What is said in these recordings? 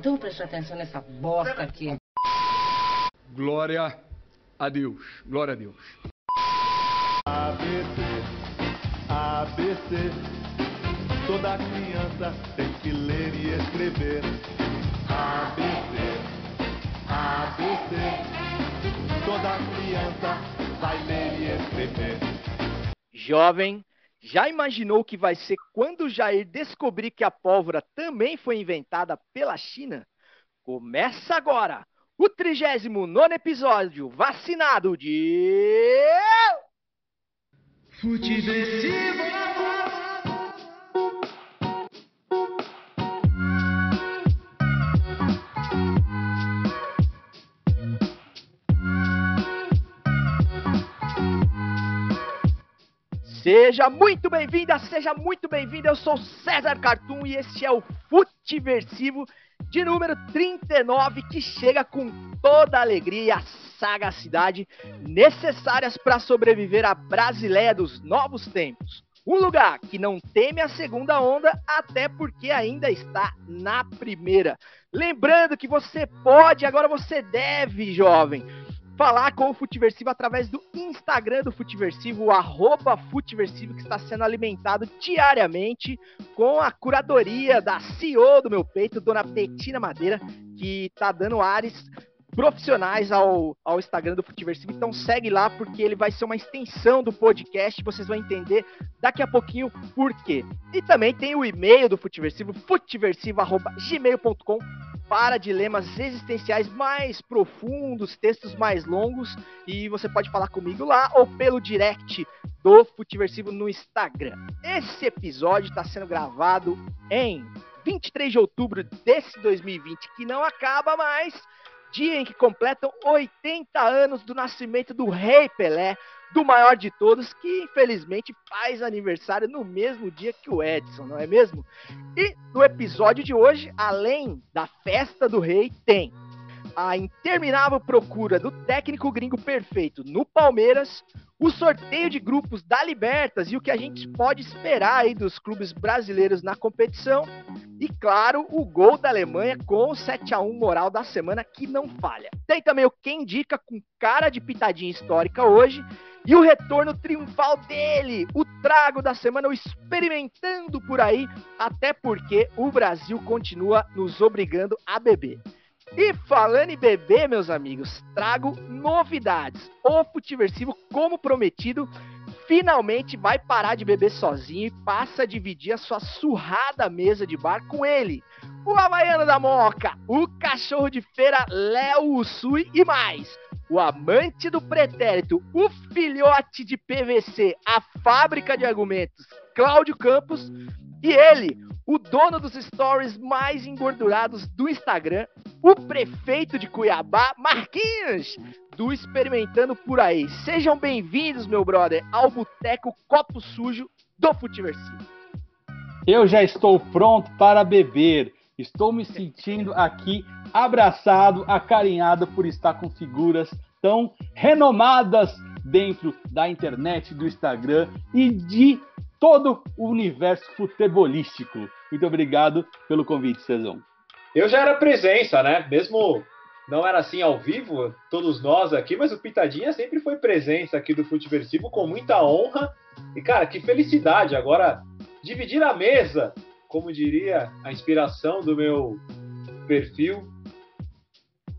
Então preste atenção nessa bosta aqui. Glória a Deus. Glória a Deus. ABC, ABC, toda criança tem que ler e escrever. ABC, ABC, toda criança vai ler e escrever. Jovem, já imaginou o que vai ser quando Jair descobrir que a pólvora também foi inventada pela China? Começa agora o 39 episódio vacinado de. Seja muito bem-vinda, seja muito bem-vindo. Eu sou César Cartoon e este é o Futiversivo de número 39 que chega com toda a alegria e a sagacidade necessárias para sobreviver à Brasileia dos novos tempos. Um lugar que não teme a segunda onda, até porque ainda está na primeira. Lembrando que você pode, agora você deve, jovem, falar com o Futiversivo através do Instagram do Futiversivo, o Futiversivo, que está sendo alimentado diariamente com a curadoria da CEO do meu peito, Dona Betina Madeira, que está dando ares profissionais ao, ao Instagram do Futiversivo. Então segue lá, porque ele vai ser uma extensão do podcast, vocês vão entender daqui a pouquinho por quê. E também tem o e-mail do Futiversivo, futiversivo.gmail.com para dilemas existenciais mais profundos, textos mais longos, e você pode falar comigo lá ou pelo direct do Futiversivo no Instagram. Esse episódio está sendo gravado em 23 de outubro desse 2020, que não acaba mais, dia em que completam 80 anos do nascimento do Rei Pelé, do maior de todos, que infelizmente faz aniversário no mesmo dia que o Edson, não é mesmo? E no episódio de hoje, além da festa do rei, tem a interminável procura do técnico gringo perfeito no Palmeiras, o sorteio de grupos da Libertas e o que a gente pode esperar aí dos clubes brasileiros na competição. E claro, o gol da Alemanha com o 7 a 1 moral da semana que não falha. Tem também o quem indica com cara de pitadinha histórica hoje e o retorno triunfal dele, o trago da semana, o experimentando por aí, até porque o Brasil continua nos obrigando a beber. E falando em beber, meus amigos, trago novidades. O Futiversivo, como prometido, finalmente vai parar de beber sozinho e passa a dividir a sua surrada mesa de bar com ele. O Havaiano da Moca, o cachorro de feira Léo Usui e mais. O amante do pretérito, o filhote de PVC, a fábrica de argumentos, Cláudio Campos. E ele, o dono dos stories mais engordurados do Instagram, o prefeito de Cuiabá, Marquinhos, do Experimentando Por Aí. Sejam bem-vindos, meu brother, ao Boteco Copo Sujo do Futiversivo. Eu já estou pronto para beber. Estou me sentindo aqui abraçado, acarinhado por estar com figuras tão renomadas dentro da internet, do Instagram e de todo o universo futebolístico. Muito obrigado pelo convite, Cezão. Eu já era presença, né? Mesmo não era assim ao vivo, todos nós aqui, mas o Pitadinha sempre foi presença aqui do Futeversivo com muita honra. E, cara, que felicidade agora dividir a mesa, como diria a inspiração do meu perfil,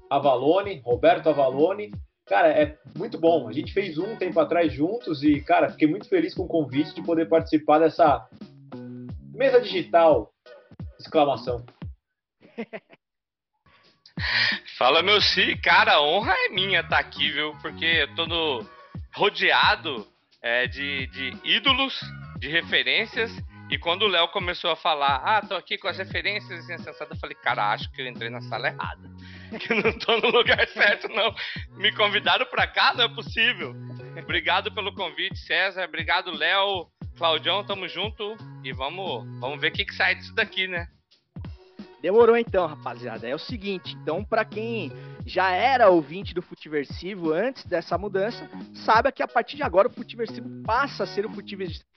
Avalone, Roberto Avalone. Cara, é muito bom. A gente fez um tempo atrás juntos e, cara, fiquei muito feliz com o convite de poder participar dessa mesa digital. Exclamação. Fala, meu si, cara, a honra é minha estar tá aqui, viu? Porque eu tô no, rodeado é, de, de ídolos, de referências. E quando o Léo começou a falar, ah, tô aqui com as referências insensatas, eu falei, cara, acho que eu entrei na sala errada. Que não tô no lugar certo, não. Me convidaram pra cá, não é possível. Obrigado pelo convite, César. Obrigado, Léo. Claudião, tamo junto. E vamos, vamos ver o que, que sai disso daqui, né? Demorou então, rapaziada. É o seguinte, então para quem já era ouvinte do Futiversivo antes dessa mudança, saiba que a partir de agora o Futiversivo passa a ser o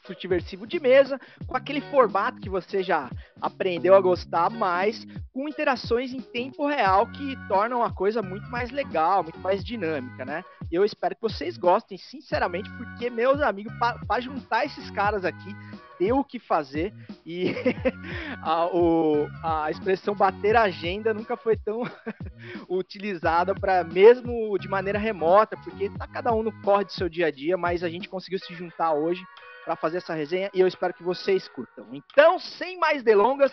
Futiversivo de mesa, com aquele formato que você já aprendeu a gostar mais, com interações em tempo real que tornam a coisa muito mais legal, muito mais dinâmica, né? Eu espero que vocês gostem, sinceramente, porque, meus amigos, para juntar esses caras aqui, ter o que fazer e a, o, a expressão bater agenda nunca foi tão utilizada para mesmo de maneira remota, porque tá cada um no corre do seu dia a dia, mas a gente conseguiu se juntar hoje para fazer essa resenha e eu espero que vocês curtam. Então, sem mais delongas,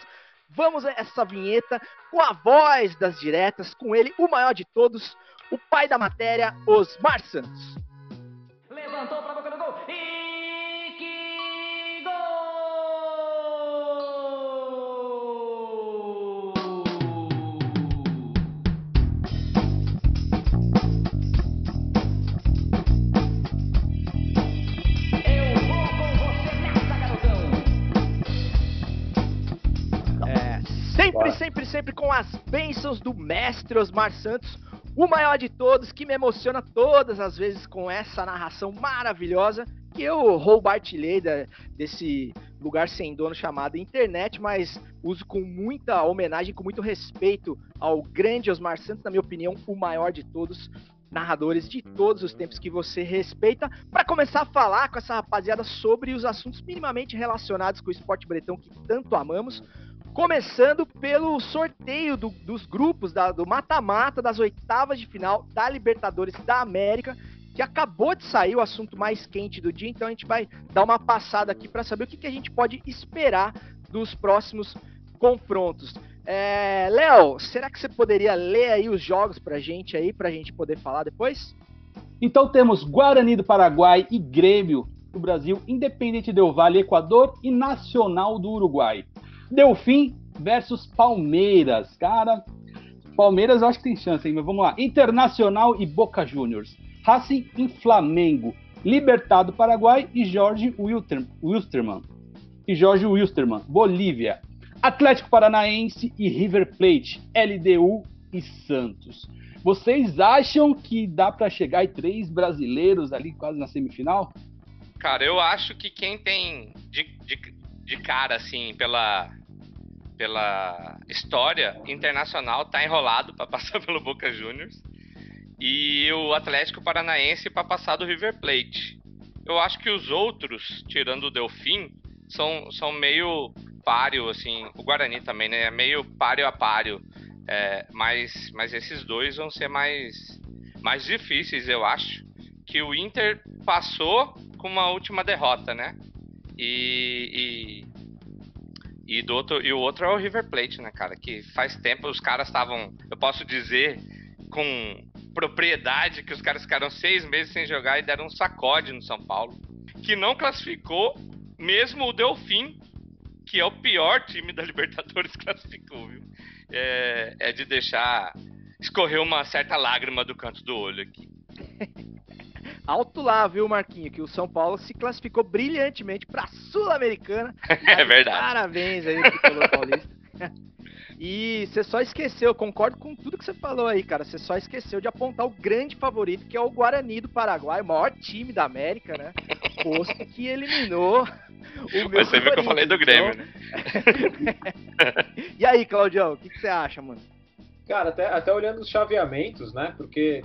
vamos a essa vinheta com a voz das diretas, com ele, o maior de todos, o pai da matéria, Osmar Santos. Levantou boca Sempre, sempre, sempre com as bênçãos do mestre Osmar Santos, o maior de todos, que me emociona todas as vezes com essa narração maravilhosa que eu roubartilhei da, desse lugar sem dono chamado internet, mas uso com muita homenagem, com muito respeito ao grande Osmar Santos, na minha opinião, o maior de todos, narradores de todos os tempos que você respeita, para começar a falar com essa rapaziada sobre os assuntos minimamente relacionados com o esporte bretão que tanto amamos. Começando pelo sorteio do, dos grupos da, do mata-mata das oitavas de final da Libertadores da América, que acabou de sair o assunto mais quente do dia, então a gente vai dar uma passada aqui para saber o que, que, a gente pode esperar dos próximos confrontos. É, Léo, será que você poderia ler aí os jogos pra gente aí, pra gente poder falar depois? Então temos Guarani do Paraguai e Grêmio do Brasil, Independente Del Vale, Equador e Nacional do Uruguai. Delfim versus Palmeiras. Cara, Palmeiras eu acho que tem chance, hein? Mas vamos lá. Internacional e Boca Juniors. Racing e Flamengo. Libertado Paraguai e Jorge Wilstermann. E Jorge Wilstermann. Bolívia. Atlético Paranaense e River Plate. LDU e Santos. Vocês acham que dá para chegar aí três brasileiros ali quase na semifinal? Cara, eu acho que quem tem de, de, de cara, assim, pela, pela história internacional, tá enrolado para passar pelo Boca Juniors. E o Atlético Paranaense para passar do River Plate. Eu acho que os outros, tirando o Delfim, são, são meio páreo, assim. O Guarani também, né? É meio páreo a páreo. É, mas, mas esses dois vão ser mais, mais difíceis, eu acho. Que o Inter passou com uma última derrota, né? E, e, do outro, e o outro é o River Plate, né, cara? Que faz tempo os caras estavam, eu posso dizer com propriedade que os caras ficaram seis meses sem jogar e deram um sacode no São Paulo. Que não classificou mesmo o Delfim, que é o pior time da Libertadores, classificou, viu? É, é de deixar escorrer uma certa lágrima do canto do olho aqui. Alto lá, viu, Marquinho, que o São Paulo se classificou brilhantemente para a Sul-Americana. é verdade. Parabéns aí pro Paulista. E você só esqueceu, concordo com tudo que você falou aí, cara. Você só esqueceu de apontar o grande favorito, que é o Guarani do Paraguai, o maior time da América, né? Posto que eliminou o meu. Você viu que eu falei do Grêmio, né? e aí, Claudião, o que, que, você acha, mano? Cara, até, até olhando os chaveamentos, né? Porque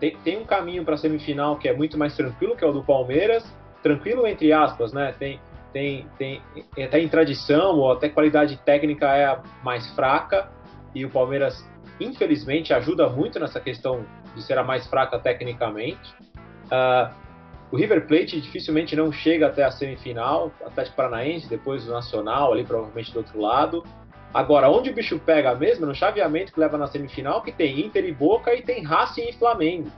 tem, tem um caminho para semifinal que é muito mais tranquilo, que é o do Palmeiras. Tranquilo entre aspas, né? Tem, tem, tem até em tradição ou até qualidade técnica é a mais fraca e o Palmeiras infelizmente ajuda muito nessa questão de ser a mais fraca tecnicamente. Uh, o River Plate dificilmente não chega até a semifinal, Atlético Paranaense, depois o Nacional ali provavelmente do outro lado. Agora, onde o bicho pega mesmo, no chaveamento que leva na semifinal, que tem Inter e Boca e tem Racing e Flamengo.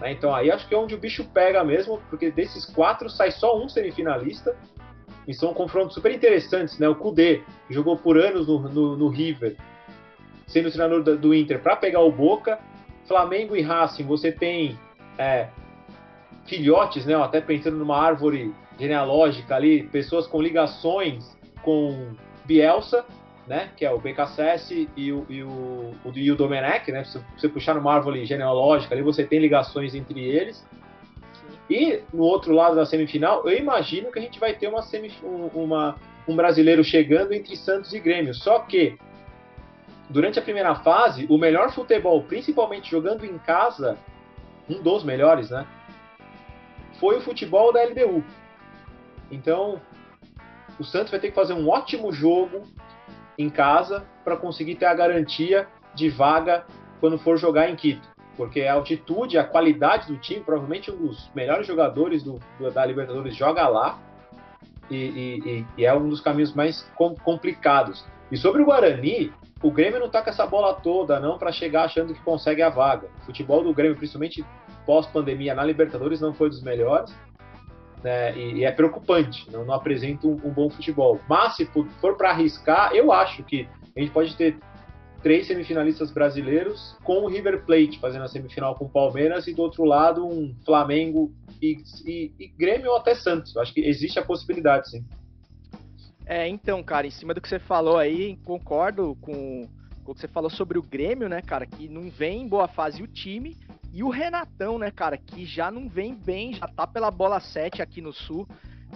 Né? Então aí acho que é onde o bicho pega mesmo, porque desses quatro sai só um semifinalista. E são confrontos super interessantes, né? O Kudê jogou por anos no, no, no River, sendo treinador do, do Inter, para pegar o Boca. Flamengo e Racing, você tem é, filhotes, né? Até pensando numa árvore genealógica ali, pessoas com ligações com Bielsa né? Que é o BKSS e o, e o, e o Domenech, né? Se você puxar no árvore genealógica ali, você tem ligações entre eles. E no outro lado da semifinal, eu imagino que a gente vai ter uma, uma um brasileiro chegando entre Santos e Grêmio. Só que durante a primeira fase, o melhor futebol, principalmente jogando em casa, um dos melhores, né? Foi o futebol da LDU. Então, o Santos vai ter que fazer um ótimo jogo em casa para conseguir ter a garantia de vaga quando for jogar em Quito. Porque a altitude, a qualidade do time, provavelmente um dos melhores jogadores do, da Libertadores joga lá. E, e, e, é um dos caminhos mais complicados. E sobre o Guarani, o Grêmio não tá com essa bola toda, não, para chegar achando que consegue a vaga. O futebol do Grêmio, principalmente pós-pandemia na Libertadores, não foi dos melhores. Né, e, e, é preocupante, não, não apresenta um, um, bom futebol. Mas se for para arriscar, eu acho que a gente pode ter três semifinalistas brasileiros com o River Plate fazendo a semifinal com o Palmeiras e do outro lado um Flamengo e, e, e Grêmio ou até Santos. Eu acho que existe a possibilidade, sim. É, então, cara, em cima do que você falou aí, concordo com, com o que você falou sobre o Grêmio, né, cara, que não vem em boa fase o time, e o Renatão, né, cara, que já não vem bem, já tá pela bola 7 aqui no Sul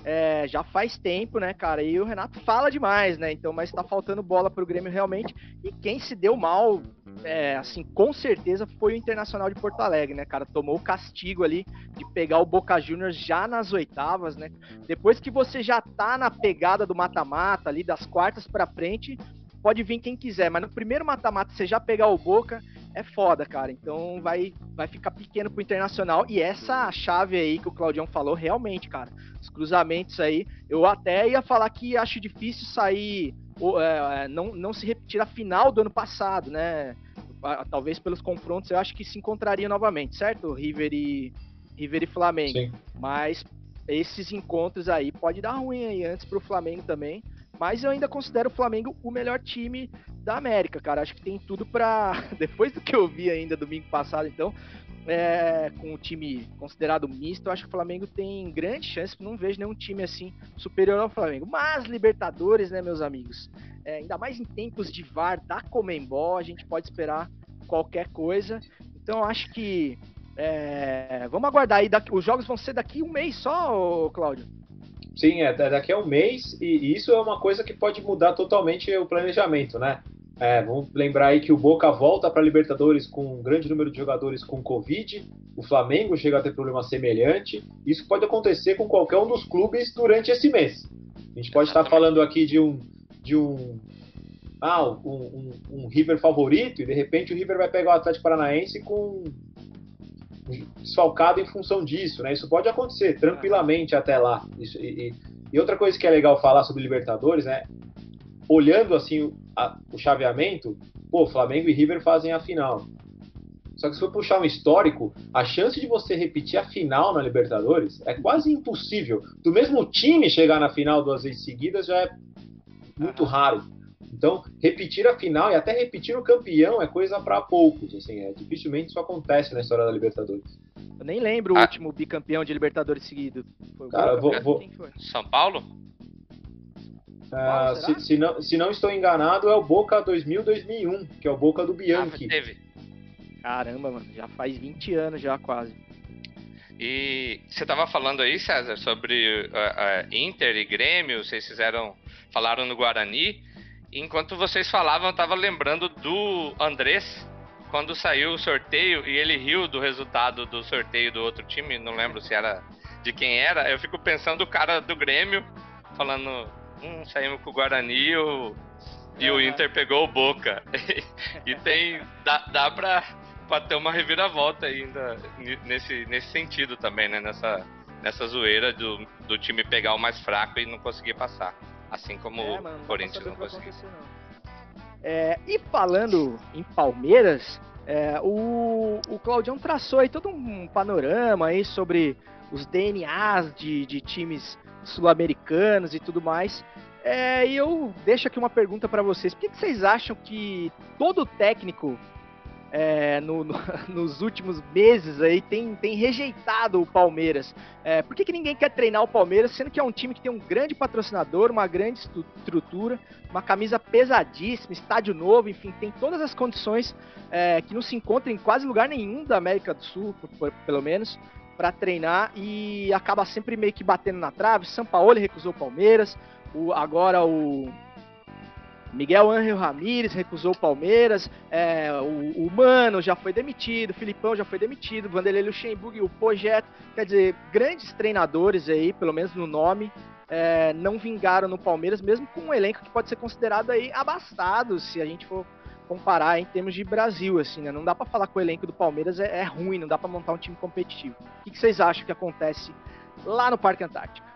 é, já faz tempo, né, cara? E o Renato fala demais, né? Então, mas tá faltando bola pro Grêmio realmente. E quem se deu mal, é, assim, com certeza foi o Internacional de Porto Alegre, né, cara? Tomou o castigo ali de pegar o Boca Juniors já nas oitavas, né? Depois que você já tá na pegada do mata-mata ali, das quartas para frente, pode vir quem quiser, mas no primeiro mata-mata você já pegar o Boca é foda, cara. Então vai, vai ficar pequeno pro Internacional. E essa chave aí que o Claudião falou, realmente, cara. Os cruzamentos aí. Eu até ia falar que acho difícil sair. É, é, não, não se repetir a final do ano passado, né? Talvez pelos confrontos eu acho que se encontraria novamente, certo? River e, River e Flamengo. Sim. Mas esses encontros aí pode dar ruim aí antes pro Flamengo também. Mas eu ainda considero o Flamengo o melhor time da América, cara. Acho que tem tudo para Depois do que eu vi ainda domingo passado, então, é, com o time considerado misto, acho que o Flamengo tem grande chance. Não vejo nenhum time assim superior ao Flamengo. Mas Libertadores, né, meus amigos? É, ainda mais em tempos de VAR da Comembol, a gente pode esperar qualquer coisa. Então, acho que. É, vamos aguardar aí. Daqui, os jogos vão ser daqui um mês só, Cláudio? Sim, é daqui a um mês, e isso é uma coisa que pode mudar totalmente o planejamento, né? É, vamos lembrar aí que o Boca volta para a Libertadores com um grande número de jogadores com Covid, o Flamengo chega a ter problema semelhante. Isso pode acontecer com qualquer um dos clubes durante esse mês. A gente pode estar falando aqui de um, de um, ah, um, um, um River favorito e de repente o River vai pegar o Atlético Paranaense com desfalcado em função disso, né? Isso pode acontecer tranquilamente até lá. Isso, e, e, outra coisa que é legal falar sobre Libertadores, né? Olhando assim a, o chaveamento, pô, Flamengo e River fazem a final. Só que se for puxar um histórico, a chance de você repetir a final na Libertadores é quase impossível. Do mesmo time chegar na final duas vezes seguidas já é muito raro. Então, repetir a final e até repetir o campeão é coisa para poucos, assim, é, dificilmente isso acontece na história da Libertadores. Eu nem lembro ah. o último bicampeão de Libertadores seguido. Foi Cara, vou, vou... São Paulo? Ah, se, se, não, se não estou enganado, é o Boca 2000-2001, que é o Boca do Bianchi. Ah, teve. Caramba, mano, já faz 20 anos já quase. E você tava falando aí, César, sobre uh, uh, Inter e Grêmio, vocês fizeram, falaram no Guarani. Enquanto vocês falavam, eu tava lembrando do Andrés, quando saiu o sorteio e ele riu do resultado do sorteio do outro time, não lembro se era de quem era. Eu fico pensando o cara do Grêmio falando: hum, saímos com o Guarani o, e o Inter pegou o Boca. e tem. dá, dá pra, pra ter uma reviravolta ainda nesse, nesse sentido também, né? Nessa, nessa zoeira do, do time pegar o mais fraco e não conseguir passar. Assim como é, mano, o Corinthians não conseguiu. É, e falando em Palmeiras, é, o, o Claudião traçou aí todo um panorama aí sobre os DNAs de, de times sul-americanos e tudo mais. É, e eu deixo aqui uma pergunta para vocês. Por que, que, vocês acham que todo técnico é, no, no, nos últimos meses aí tem, tem rejeitado o Palmeiras. É, por que, que ninguém quer treinar o Palmeiras, sendo que é um time que tem um grande patrocinador, uma grande estrutura, uma camisa pesadíssima, estádio novo, enfim, tem todas as condições é, que não se encontram em quase lugar nenhum da América do Sul, por, pelo menos, para treinar e acaba sempre meio que batendo na trave. São Paulo recusou o Palmeiras, o, agora o Miguel Ángel Ramírez recusou o Palmeiras, é, o, o, Mano já foi demitido, o Filipão já foi demitido, Vanderlei Luxemburgo, o Projeto, quer dizer, grandes treinadores aí, pelo menos no nome, é, não vingaram no Palmeiras, mesmo com um elenco que pode ser considerado aí abastado, se a gente for comparar em termos de Brasil, assim, né? Não dá para falar que o elenco do Palmeiras é, é ruim, não dá para montar um time competitivo. O que, que, vocês acham que acontece lá no Parque Antártico?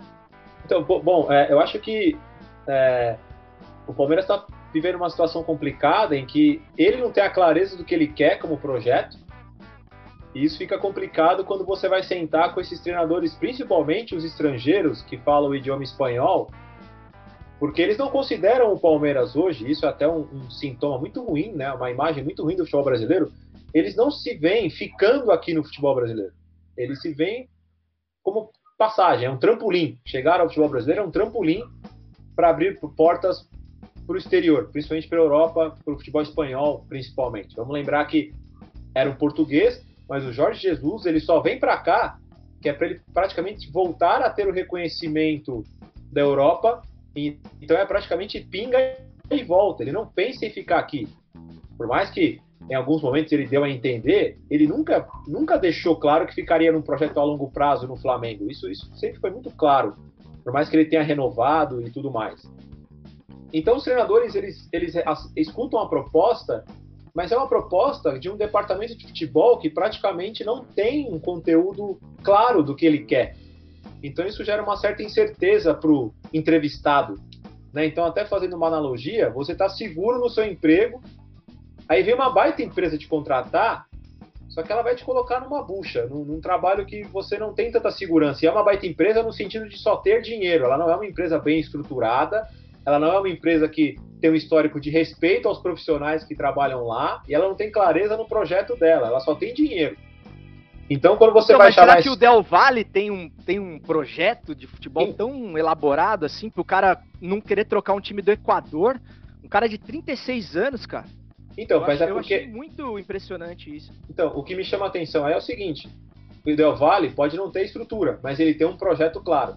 Então, bom, é, eu acho que é, o Palmeiras está vivendo uma situação complicada em que ele não tem a clareza do que ele quer como projeto. E isso fica complicado quando você vai sentar com esses treinadores, principalmente os estrangeiros que falam o idioma espanhol, porque eles não consideram o Palmeiras hoje, isso é até um, um sintoma muito ruim, né? uma imagem muito ruim do futebol brasileiro. Eles não se veem ficando aqui no futebol brasileiro. Eles se veem como passagem, é um trampolim. Chegar ao futebol brasileiro é um trampolim para abrir portas para o exterior, principalmente para a Europa, para o futebol espanhol, principalmente. Vamos lembrar que era um português, mas o Jorge Jesus ele só vem para cá que é para ele praticamente voltar a ter o reconhecimento da Europa. Então é praticamente pinga e volta. Ele não pensa em ficar aqui. Por mais que em alguns momentos ele deu a entender, ele nunca, nunca deixou claro que ficaria num projeto a longo prazo no Flamengo. Isso, isso sempre foi muito claro. Por mais que ele tenha renovado e tudo mais. Então os treinadores eles, eles escutam a proposta, mas é uma proposta de um departamento de futebol que praticamente não tem um conteúdo claro do que ele quer. Então isso gera uma certa incerteza para o entrevistado. Né? Então, até fazendo uma analogia, você está seguro no seu emprego, aí vem uma baita empresa te contratar, só que ela vai te colocar numa bucha, num, num, trabalho que você não tem tanta segurança. E é uma baita empresa no sentido de só ter dinheiro, ela não é uma empresa bem estruturada, ela não é uma empresa que tem um histórico de respeito aos profissionais que trabalham lá e ela não tem clareza no projeto dela, ela só tem dinheiro. Então, quando você então, vai mas chamar. Será que o Del Valle tem um, tem um projeto de futebol Sim. tão elaborado assim, pro cara não querer trocar um time do Equador? Um cara de 36 anos, cara. Então, eu mas acho, é porque. Eu achei muito impressionante isso. Então, o que me chama a atenção é o seguinte: o Del Valle pode não ter estrutura, mas ele tem um projeto claro.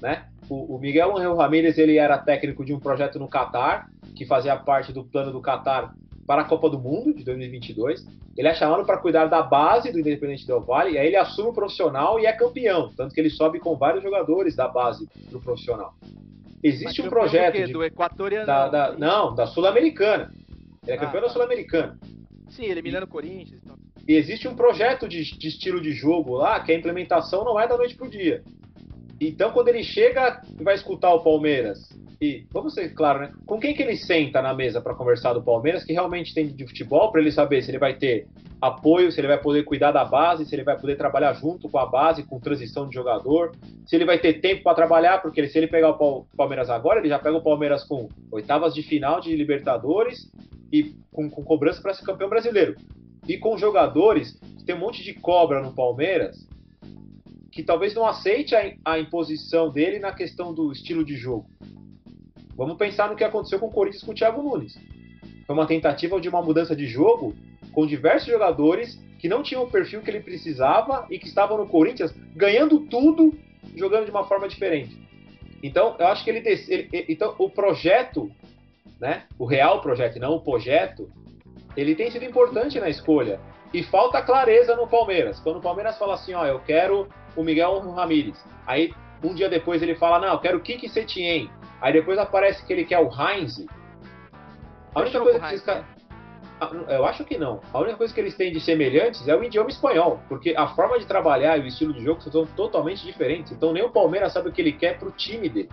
Né? O, o Miguel Angel Ramírez ele era técnico de um projeto no Catar, que fazia parte do plano do Catar para a Copa do Mundo de 2022. Ele é chamado para cuidar da base do Independente Del Valle, e aí ele assume o profissional e é campeão, tanto que ele sobe com vários jogadores da base do profissional. Existe Mas um projeto. Do, de, do equatoriano? Da, da, não, da Sul-Americana. Ele é campeão ah, da Sul-Americana. Sim, eliminando o Corinthians. Então. E existe um projeto de, de, estilo de jogo lá que a implementação não é da noite para o dia. Então, quando ele chega e vai escutar o Palmeiras, e vamos ser claro, né? Com quem que ele senta na mesa para conversar do Palmeiras que realmente tem de futebol para ele saber se ele vai ter apoio, se ele vai poder cuidar da base, se ele vai poder trabalhar junto com a base, com transição de jogador, se ele vai ter tempo para trabalhar, porque se ele pegar o Palmeiras agora, ele já pega o Palmeiras com oitavas de final de Libertadores e com, com cobrança para ser campeão brasileiro. E com jogadores tem um monte de cobra no Palmeiras que talvez não aceite a, a imposição dele na questão do estilo de jogo. Vamos pensar no que aconteceu com o Corinthians com o Thiago Nunes. Foi uma tentativa de uma mudança de jogo com diversos jogadores que não tinham o perfil que ele precisava e que estavam no Corinthians ganhando tudo, jogando de uma forma diferente. Então, eu acho que ele, ele então o projeto, né, o real projeto, não o projeto, ele tem sido importante na escolha. E falta clareza no Palmeiras. Quando o Palmeiras fala assim, ó, eu quero o Miguel Ramírez. Aí um dia depois ele fala, não, eu quero o Kiki Setien. Aí depois aparece que ele quer o Heinz. A única coisa que esses caras. Eu acho que não. A única coisa que eles têm de semelhantes é o idioma espanhol, porque a forma de trabalhar e o estilo de jogo são totalmente diferentes. Então nem o Palmeiras sabe o que ele quer pro time dele.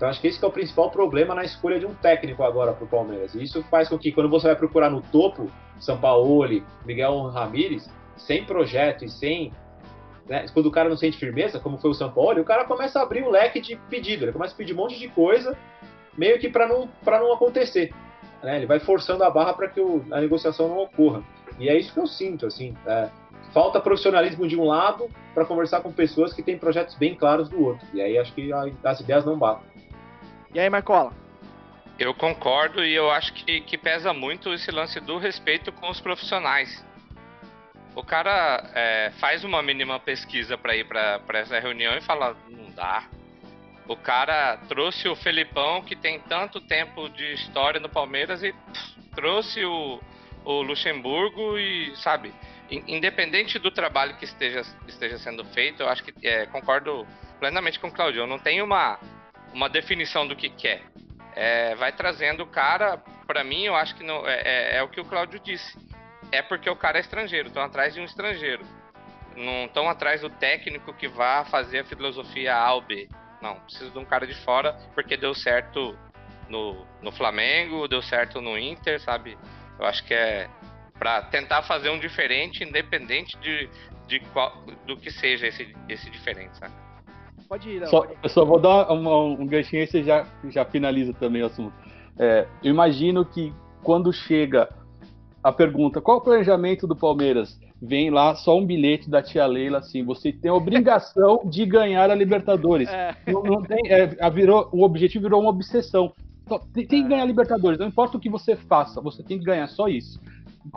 Então acho que esse que é o principal problema na escolha de um técnico agora pro Palmeiras. E isso faz com que quando você vai procurar no topo, São Paulo, Miguel Ramírez, sem projeto e sem né, quando o cara não sente firmeza, como foi o São Paulo, o cara começa a abrir um leque de pedido, ele começa a pedir um monte de coisa, meio que para não, não acontecer. né? Ele vai forçando a barra para que o, a negociação não ocorra. E é isso que eu sinto, assim. É, falta profissionalismo de um lado para conversar com pessoas que têm projetos bem claros do outro. E aí acho que as ideias não batem. E aí, Marcola? Eu concordo e eu acho que, que pesa muito esse lance do respeito com os profissionais. O cara é, faz uma mínima pesquisa para ir para essa reunião e fala: não dá. O cara trouxe o Felipão, que tem tanto tempo de história no Palmeiras, e pff, trouxe o, o Luxemburgo e, sabe, independente do trabalho que esteja, esteja sendo feito, eu acho que é, concordo plenamente com o Claudio. Eu não tenho uma, uma definição do que quer. É, vai trazendo o cara, para mim, eu acho que não, é, é, é, o que o Cláudio disse. É porque o cara é estrangeiro, estão atrás de um estrangeiro. Não estão atrás do técnico que vá fazer a filosofia A ou B. Não, precisa de um cara de fora, porque deu certo no, no Flamengo, deu certo no Inter, sabe? Eu acho que é para tentar fazer um diferente, independente de, de qual, do que seja esse, esse diferente, sabe? Pode ir, só, Eu só vou dar um, um ganchinho e você já, já finaliza também o assunto. É, eu imagino que quando chega a pergunta qual o planejamento do Palmeiras, vem lá só um bilhete da tia Leila assim, você tem a obrigação de ganhar a Libertadores. É. Não, não tem, é, virou, o objetivo virou uma obsessão. Tem, tem que ganhar a Libertadores, não importa o que você faça, você tem que ganhar só isso.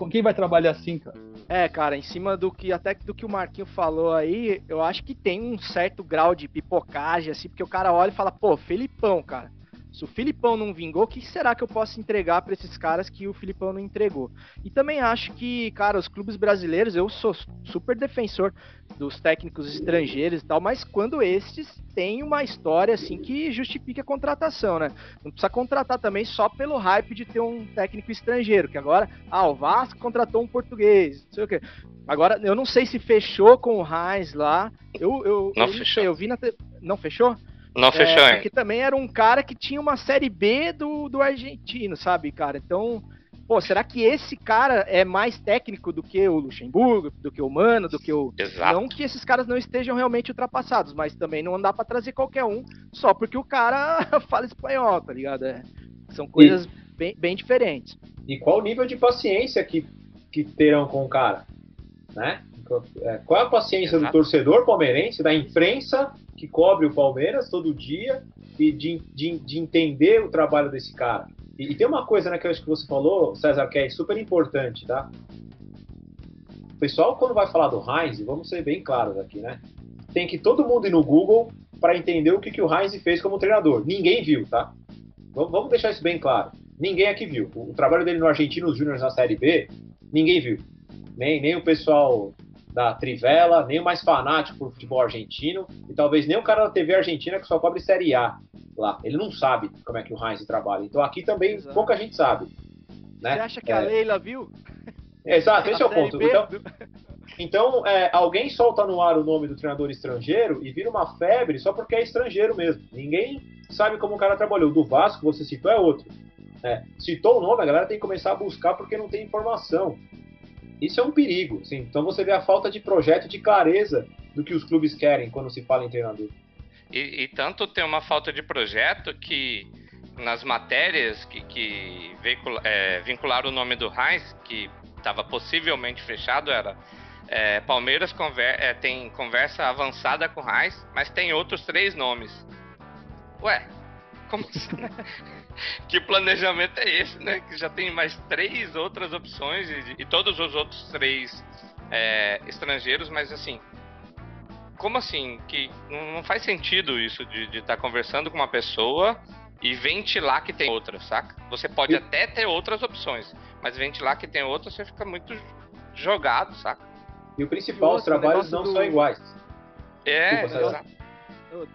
Quem vai trabalhar assim, cara? É, cara, em cima do que até do que o Marquinho falou aí, eu acho que tem um certo grau de pipocagem, assim, porque o cara olha e fala, pô, Felipão, cara. Se o Filipão não vingou, o que será que eu posso entregar para esses caras que o Filipão não entregou? E também acho que, cara, os clubes brasileiros, eu sou super defensor dos técnicos estrangeiros e tal, mas quando estes têm uma história assim que justifique a contratação, né? Não precisa contratar também só pelo hype de ter um técnico estrangeiro, que agora, ah, o Vasco contratou um português, não sei o quê. Agora, eu não sei se fechou com o Heinz lá. Eu, eu, não eu, fechou. eu vi na. Te... Não fechou? Não fechou, é, Que também era um cara que tinha uma série B do, do argentino, sabe, cara? Então, pô, será que esse cara é mais técnico do que o Luxemburgo, do que o Mano, do que o. Exato. Não que esses caras não estejam realmente ultrapassados, mas também não dá para trazer qualquer um só porque o cara fala espanhol, tá ligado? É, são coisas bem, bem diferentes. E qual o nível de paciência que, que terão com o cara? Né? É, qual é a paciência Exato. do torcedor palmeirense, da imprensa que cobre o Palmeiras todo dia e de, de, de entender o trabalho desse cara? E, e, tem uma coisa né, que eu acho que você falou, César, que é super importante, tá? O pessoal, quando vai falar do Heinz, vamos ser bem claros aqui, né? Tem que todo mundo ir no Google para entender o que, que o Heinz fez como treinador. Ninguém viu, tá? Vamos deixar isso bem claro. Ninguém aqui viu. O trabalho dele no Argentinos Júnior na Série B, ninguém viu. Nem, nem o pessoal da Trivela, nem o mais fanático por futebol argentino, e talvez nem o cara da TV argentina que só cobre Série A lá. Ele não sabe como é que o Heinz trabalha. Então aqui também Exato. pouca gente sabe. Né? Você acha que é... a Leila viu? Exato, esse é o ponto. Então, então é, alguém solta no ar o nome do treinador estrangeiro e vira uma febre só porque é estrangeiro mesmo. Ninguém sabe como o cara trabalhou. Do Vasco, você citou, é outro. É, citou o nome, a galera tem que começar a buscar porque não tem informação. Isso é um perigo. Assim. Então você vê a falta de projeto, de clareza do que os clubes querem quando se fala em treinador. E, e tanto tem uma falta de projeto que nas matérias que, que veicula, é, vincularam o nome do Heinz, que estava possivelmente fechado, era é, Palmeiras conver, é, tem conversa avançada com Heinz, mas tem outros três nomes. Ué, como assim? que planejamento é esse, né? Que já tem mais três outras opções e, e todos os outros três é, estrangeiros, mas assim, como assim? Que não faz sentido isso de estar tá conversando com uma pessoa e ventilar que tem outras, saca? Você pode e... até ter outras opções, mas ventilar que tem outras, você fica muito jogado, saca? E o principal, os trabalhos não do... são iguais. É, Desculpa,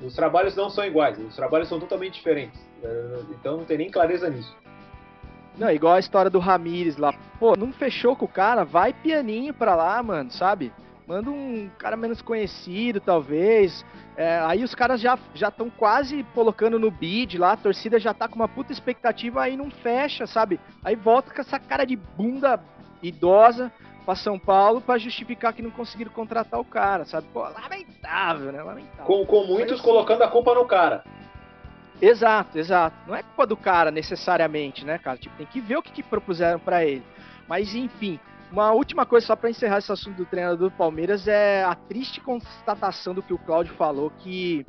Os trabalhos não são iguais, os trabalhos são totalmente diferentes. É, então não tem nem clareza nisso. Não, igual a história do Ramires lá. Pô, não fechou com o cara? Vai pianinho pra lá, mano, sabe? Manda um cara menos conhecido, talvez. É, aí os caras já estão quase colocando no bid lá, a torcida já tá com uma puta expectativa, aí não fecha, sabe? Aí volta com essa cara de bunda idosa para São Paulo para justificar que não conseguiram contratar o cara, sabe? Pô, lamentável, né? Lamentável. Com, com muitos colocando a culpa no cara. Exato, exato. Não é culpa do cara necessariamente, né, cara? Tipo, tem que ver o que, que propuseram para ele. Mas enfim, uma última coisa só para encerrar esse assunto do treinador do Palmeiras é a triste constatação do que o Cláudio falou que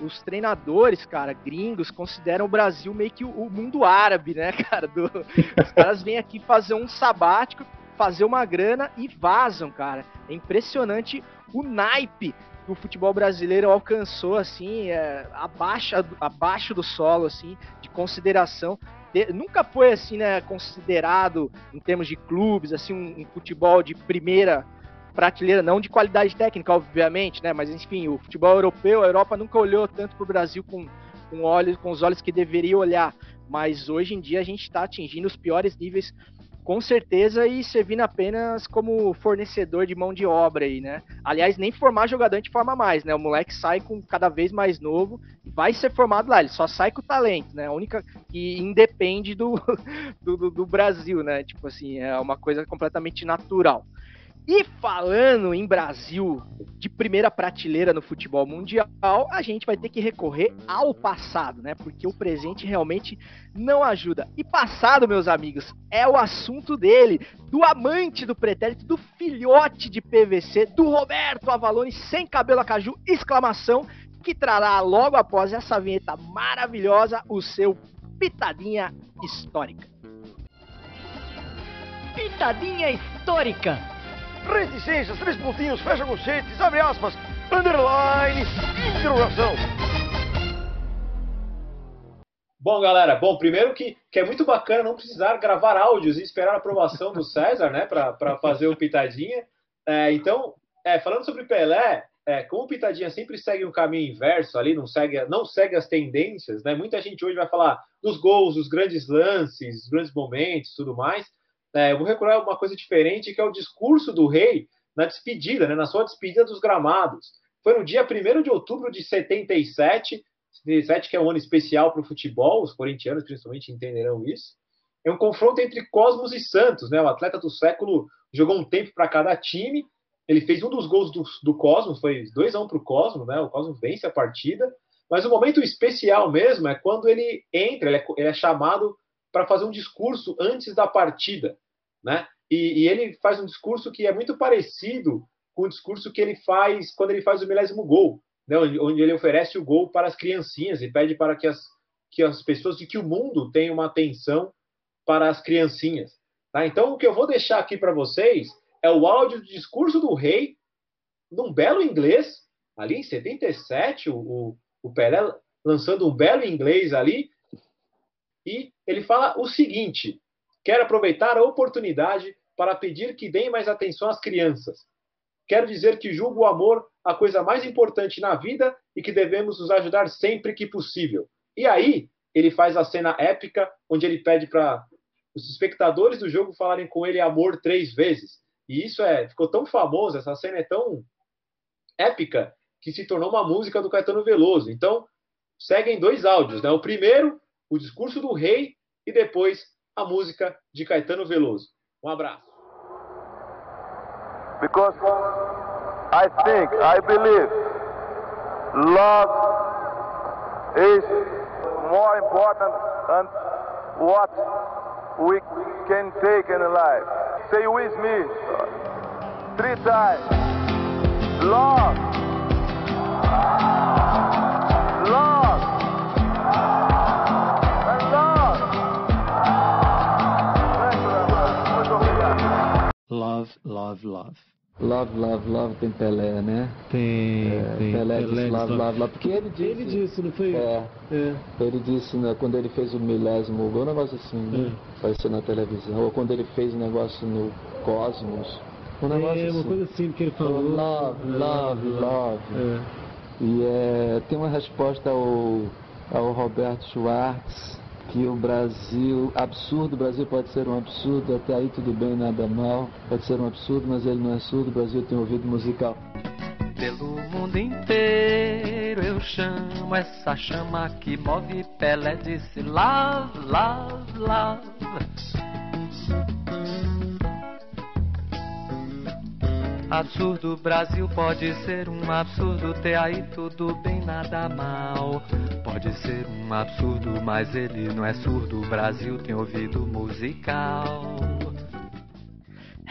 os treinadores, cara, gringos, consideram o Brasil meio que o mundo árabe, né, cara? Do, os caras vêm aqui fazer um sabático, fazer uma grana e vazam, cara. É impressionante o naipe o futebol brasileiro alcançou, assim, é, abaixo, abaixo do solo, assim, de consideração. De, nunca foi, assim, né, considerado, em termos de clubes, assim, um, um futebol de primeira prateleira, não de qualidade técnica, obviamente, né? Mas enfim, o futebol europeu, a Europa nunca olhou tanto para o Brasil com, com, olhos, com os olhos que deveria olhar. Mas hoje em dia a gente está atingindo os piores níveis com certeza e servindo apenas como fornecedor de mão de obra aí, né? Aliás, nem formar jogador a gente forma mais, né? O moleque sai com cada vez mais novo vai ser formado lá, ele só sai com o talento, né? A única que independe do, do, do Brasil, né? Tipo assim, é uma coisa completamente natural. E falando em Brasil de primeira prateleira no futebol mundial, a gente vai ter que recorrer ao passado, né? Porque o presente realmente não ajuda. E passado, meus amigos, é o assunto dele, do amante do pretérito, do filhote de PVC, do Roberto Avalone sem cabelo a caju, exclamação, que trará logo após essa vinheta maravilhosa o seu Pitadinha Histórica. Pitadinha Histórica reticências, três pontinhos, fecha conchetes, abre aspas, underline, interrogação. Bom, galera, bom, primeiro que, que é muito bacana não precisar gravar áudios e esperar a aprovação do César, né, para fazer o Pitadinha. É, então, é, falando sobre Pelé, é, como o Pitadinha sempre segue um caminho inverso ali, não segue, não segue as tendências, né? Muita gente hoje vai falar dos gols, dos grandes lances, dos grandes momentos, tudo mais. É, eu vou recuar uma coisa diferente, que é o discurso do rei na despedida, né, na sua despedida dos gramados. Foi no dia 1 de outubro de 77, 77 que é um ano especial para o futebol, os corintianos principalmente entenderão isso. É um confronto entre Cosmos e Santos, né? O atleta do século jogou um tempo para cada time. Ele fez um dos gols do, do Cosmos, foi 2 a 1 para o Cosmos, né? O Cosmos vence a partida. Mas o momento especial mesmo é quando ele entra, ele é, ele é chamado para fazer um discurso antes da partida, né? E, e, ele faz um discurso que é muito parecido com o discurso que ele faz quando ele faz o milésimo gol, né? onde, ele oferece o gol para as criancinhas e pede para que as, que as pessoas de que o mundo tenham uma atenção para as criancinhas. Tá? Então, o que eu vou deixar aqui para vocês é o áudio do discurso do rei, num belo inglês, ali em 77, o, o, o Pelé lançando um belo inglês ali, e ele fala o seguinte: quero aproveitar a oportunidade para pedir que deem mais atenção às crianças. Quero dizer que julgo o amor a coisa mais importante na vida e que devemos nos ajudar sempre que possível. E aí, ele faz a cena épica onde ele pede para os espectadores do jogo falarem com ele amor três vezes. E isso é ficou tão famoso, essa cena é tão épica que se tornou uma música do Caetano Veloso. Então, seguem dois áudios, né? O primeiro o discurso do rei e depois a música de Caetano Veloso. Um abraço. Because I think, I believe, love is more important than what we can take in life. Say with me three times. Love. Love, love, love. Love, love, love tem Pelé, né? Tem, é, tem. Pelé, Pelé disse love, love, love, porque ele disse. Ele disse, não foi? É. é. Ele disse né, quando ele fez o milésimo gol, um negócio assim, né? É. Apareceu na televisão. Ou quando ele fez um negócio no Cosmos. Um negócio É, uma assim. coisa assim que ele falou. Love, love, love. É. E é, tem uma resposta ao, ao Roberto Schwartz, que o Brasil, absurdo, o Brasil pode ser um absurdo, até aí tudo bem, nada mal, pode ser um absurdo, mas ele não é surdo, o Brasil tem ouvido musical. Pelo mundo inteiro eu chamo essa chama que move Pelé disse love, love, love. Absurdo, Brasil pode ser um absurdo, ter aí tudo bem, nada mal. Pode ser um absurdo, mas ele não é surdo. Brasil tem ouvido musical.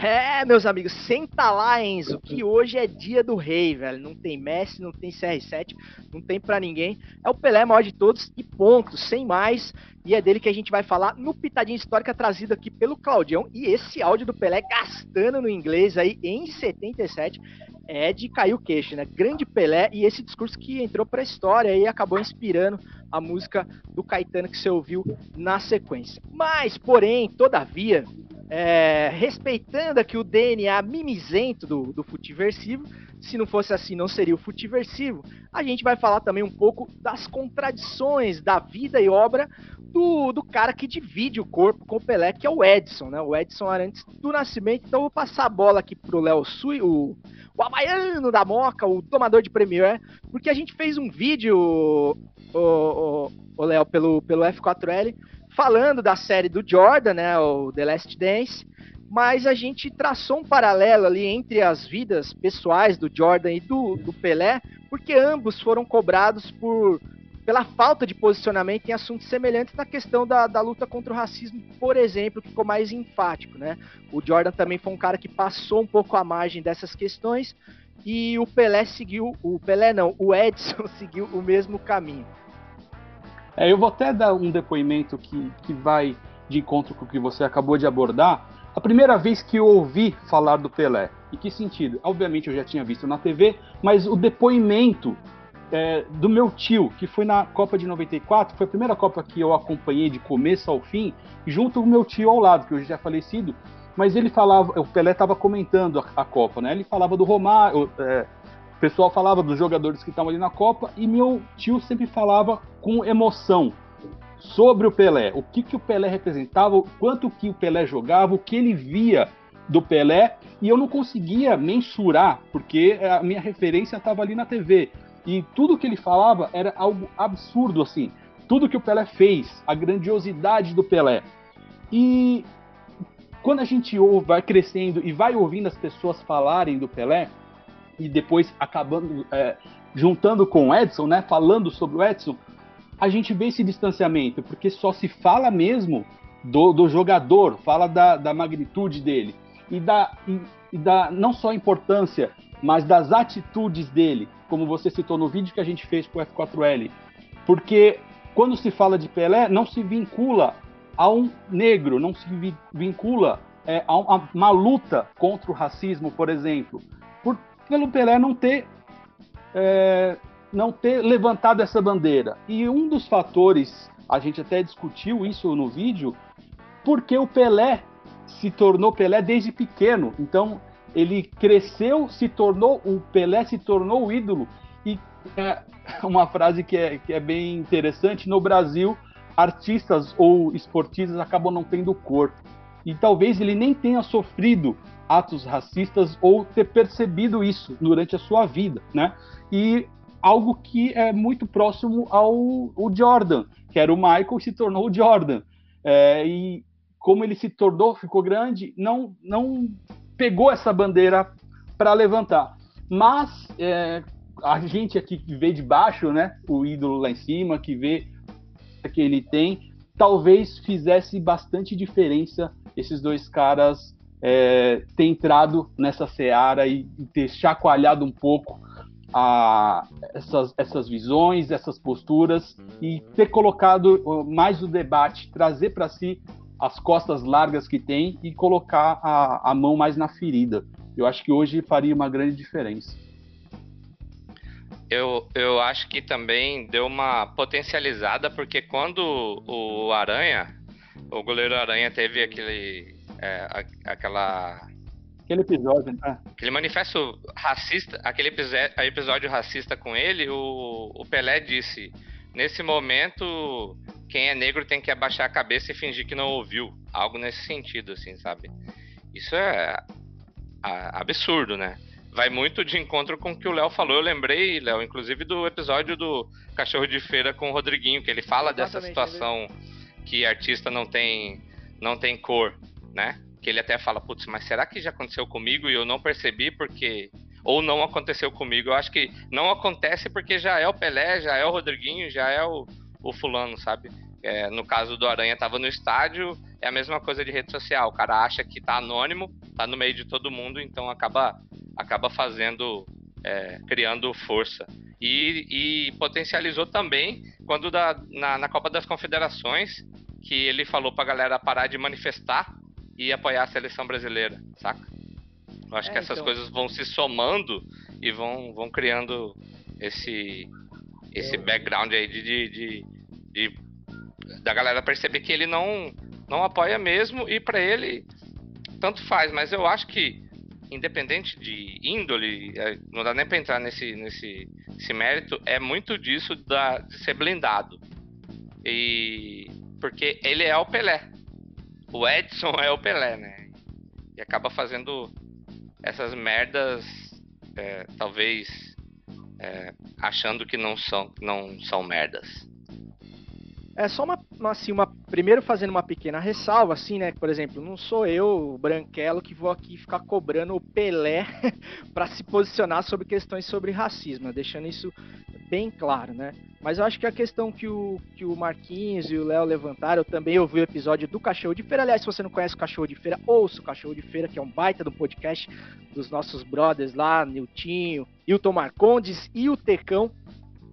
É, meus amigos, senta lá, Enzo, que hoje é dia do rei, velho. Não tem Messi, não tem CR7, não tem pra ninguém. É o Pelé maior de todos e ponto, sem mais. E é dele que a gente vai falar no Pitadinha Histórica, trazido aqui pelo Claudião. E esse áudio do Pelé gastando no inglês aí em 77 é de cair o queixo, né? Grande Pelé e esse discurso que entrou pra história e acabou inspirando a música do Caetano que você ouviu na sequência. Mas, porém, todavia, é, respeitando aqui o DNA mimizento do, do futiversivo, se não fosse assim não seria o futiversivo, a gente vai falar também um pouco das contradições da vida e obra do, do cara que divide o corpo com o Pelé, que é o Edson, né? O Edson Arantes do Nascimento. Então eu vou passar a bola aqui pro Léo Sui, o, o havaiano da Moca, o tomador de Premier, porque a gente fez um vídeo, o, o, o Léo, pelo, pelo F4L, falando da série do Jordan, né, o The Last Dance, mas a gente traçou um paralelo ali entre as vidas pessoais do Jordan e do, do Pelé, porque ambos foram cobrados por pela falta de posicionamento em assuntos semelhantes na questão da, da luta contra o racismo, por exemplo, que ficou mais enfático, né? O Jordan também foi um cara que passou um pouco à margem dessas questões e o Pelé seguiu, o Pelé não, o Edson seguiu o mesmo caminho. É, eu vou até dar um depoimento que, que vai de encontro com o que você acabou de abordar. A primeira vez que eu ouvi falar do Pelé, e que sentido? Obviamente eu já tinha visto na TV, mas o depoimento é, do meu tio, que foi na Copa de 94, foi a primeira Copa que eu acompanhei de começo ao fim, junto com o meu tio ao lado, que hoje já é falecido, mas ele falava, o Pelé estava comentando a, a, Copa, né? Ele falava do Romário, é, o pessoal falava dos jogadores que estavam ali na Copa e meu tio sempre falava com emoção sobre o Pelé, o que, que o Pelé representava, quanto que o Pelé jogava, o que ele via do Pelé, e eu não conseguia mensurar, porque a minha referência estava ali na TV. E tudo que ele falava era algo absurdo, assim. Tudo que o Pelé fez, a grandiosidade do Pelé. E quando a gente vai crescendo e vai ouvindo as pessoas falarem do Pelé, e depois acabando é, juntando com o Edson, né, falando sobre o Edson, a gente vê esse distanciamento, porque só se fala mesmo do, do jogador, fala da, da magnitude dele e da, e, e da não só importância, mas das atitudes dele, como você citou no vídeo que a gente fez com o F4L. Porque quando se fala de Pelé, não se vincula a um negro, não se vincula é, a uma luta contra o racismo, por exemplo. Pelo Pelé não ter é, não ter levantado essa bandeira. E um dos fatores, a gente até discutiu isso no vídeo, porque o Pelé se tornou Pelé desde pequeno. Então ele cresceu, se tornou o Pelé se tornou o ídolo. E é uma frase que é, que é bem interessante: no Brasil, artistas ou esportistas acabam não tendo cor. E talvez ele nem tenha sofrido atos racistas ou ter percebido isso durante a sua vida, né? E algo que é muito próximo ao, Jordan, que era o Michael se tornou o Jordan. É, e como ele se tornou, ficou grande, não, não pegou essa bandeira para levantar. Mas é, a gente aqui que vê de baixo, né, o ídolo lá em cima, que vê que ele tem, talvez fizesse bastante diferença esses dois caras é, ter entrado nessa seara e, e ter chacoalhado um pouco a, essas, essas visões, essas posturas e ter colocado mais o debate, trazer para si as costas largas que tem e colocar a, a mão mais na ferida. Eu acho que hoje faria uma grande diferença. Eu, eu acho que também deu uma potencializada, porque quando o Aranha, o goleiro Aranha teve aquele é, aquela aquele episódio, né? Aquele manifesto racista, aquele episódio racista com ele, o, o Pelé disse: nesse momento, quem é negro tem que abaixar a cabeça e fingir que não ouviu. Algo nesse sentido, assim, sabe? Isso é absurdo, né? Vai muito de encontro com o que o Léo falou. Eu lembrei, Léo, inclusive do episódio do Cachorro de Feira com o Rodriguinho, que ele fala Exatamente, dessa situação que artista não tem, não tem cor né? que ele até fala, putz, mas será que já aconteceu comigo e eu não percebi porque ou não aconteceu comigo? Eu acho que não acontece porque já é o Pelé, já é o Rodriguinho, já é o, o fulano, sabe? É, no caso do Aranha tava no estádio, é a mesma coisa de rede social. O cara acha que tá anônimo, tá no meio de todo mundo, então acaba acaba fazendo é, criando força. E, e, potencializou também quando da, na, na Copa das Confederações que ele falou pra galera parar de manifestar e apoiar a seleção brasileira, saca? Eu acho É, que essas então. coisas vão se somando e vão, vão criando esse, esse background aí de, de, de- de- da galera perceber que ele não, não apoia mesmo e pra ele tanto faz, mas eu acho que independente de índole, é, não dá nem pra entrar nesse, nesse, nesse mérito, é muito disso da, de ser blindado. E porque ele é o Pelé. O Edson é o Pelé, né? E acaba fazendo essas merdas, é, talvez é, achando que não são, não são merdas. É só uma, assim, uma. Primeiro fazendo uma pequena ressalva, assim, né? Por exemplo, não sou eu, o Branquelo, que vou aqui ficar cobrando o Pelé para se posicionar sobre questões sobre racismo, né, deixando isso bem claro, né? Mas eu acho que a questão que o, que o Marquinhos e o Léo levantaram, eu também ouvi o episódio do Cachorro de Feira. Aliás, se você não conhece o Cachorro de Feira, ouça o Cachorro de Feira, que é um baita do podcast dos nossos brothers lá, Niltinho, Hilton Marcondes e o Tecão.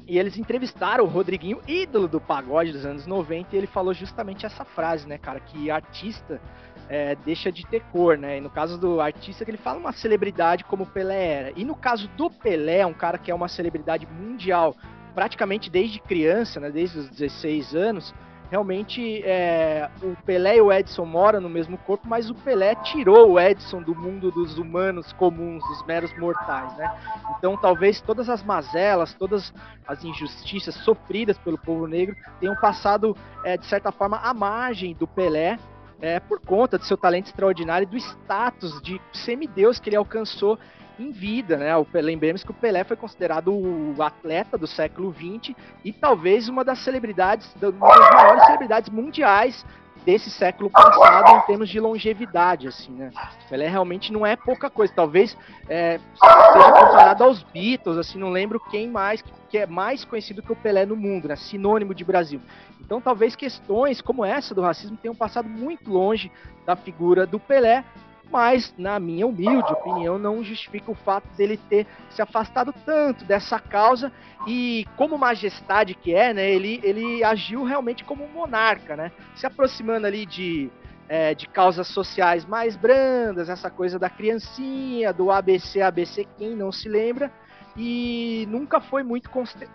E eles entrevistaram o Rodriguinho, ídolo do pagode dos anos 90, e ele falou justamente essa frase, né, cara? Que artista é, deixa de ter cor, né? E no caso do artista, que ele fala uma celebridade como Pelé era. E no caso do Pelé, um cara que é uma celebridade mundial, praticamente desde criança, né? Desde os 16 anos. Realmente, é, o Pelé e o Edson moram no mesmo corpo, mas o Pelé tirou o Edson do mundo dos humanos comuns, dos meros mortais, né? Então, talvez todas as mazelas, todas as injustiças sofridas pelo povo negro tenham passado, é, de certa forma, à margem do Pelé, é, por conta do seu talento extraordinário e do status de semideus que ele alcançou em vida, né? O lembremos que o Pelé foi considerado o atleta do século XX e talvez uma das celebridades, uma das maiores celebridades mundiais desse século passado em termos de longevidade, assim, né? Pelé realmente não é pouca coisa, talvez é, seja comparado aos Beatles, assim, não lembro quem mais que é mais conhecido que o Pelé no mundo, né? Sinônimo de Brasil. Então, talvez questões como essa do racismo tenham passado muito longe da figura do Pelé, mas, na minha humilde opinião, não justifica o fato dele ter se afastado tanto dessa causa. E, como majestade que é, né, ele, ele agiu realmente como um monarca, né, se aproximando ali de, é, de causas sociais mais brandas, essa coisa da criancinha, do ABC, ABC, quem não se lembra, e nunca foi muito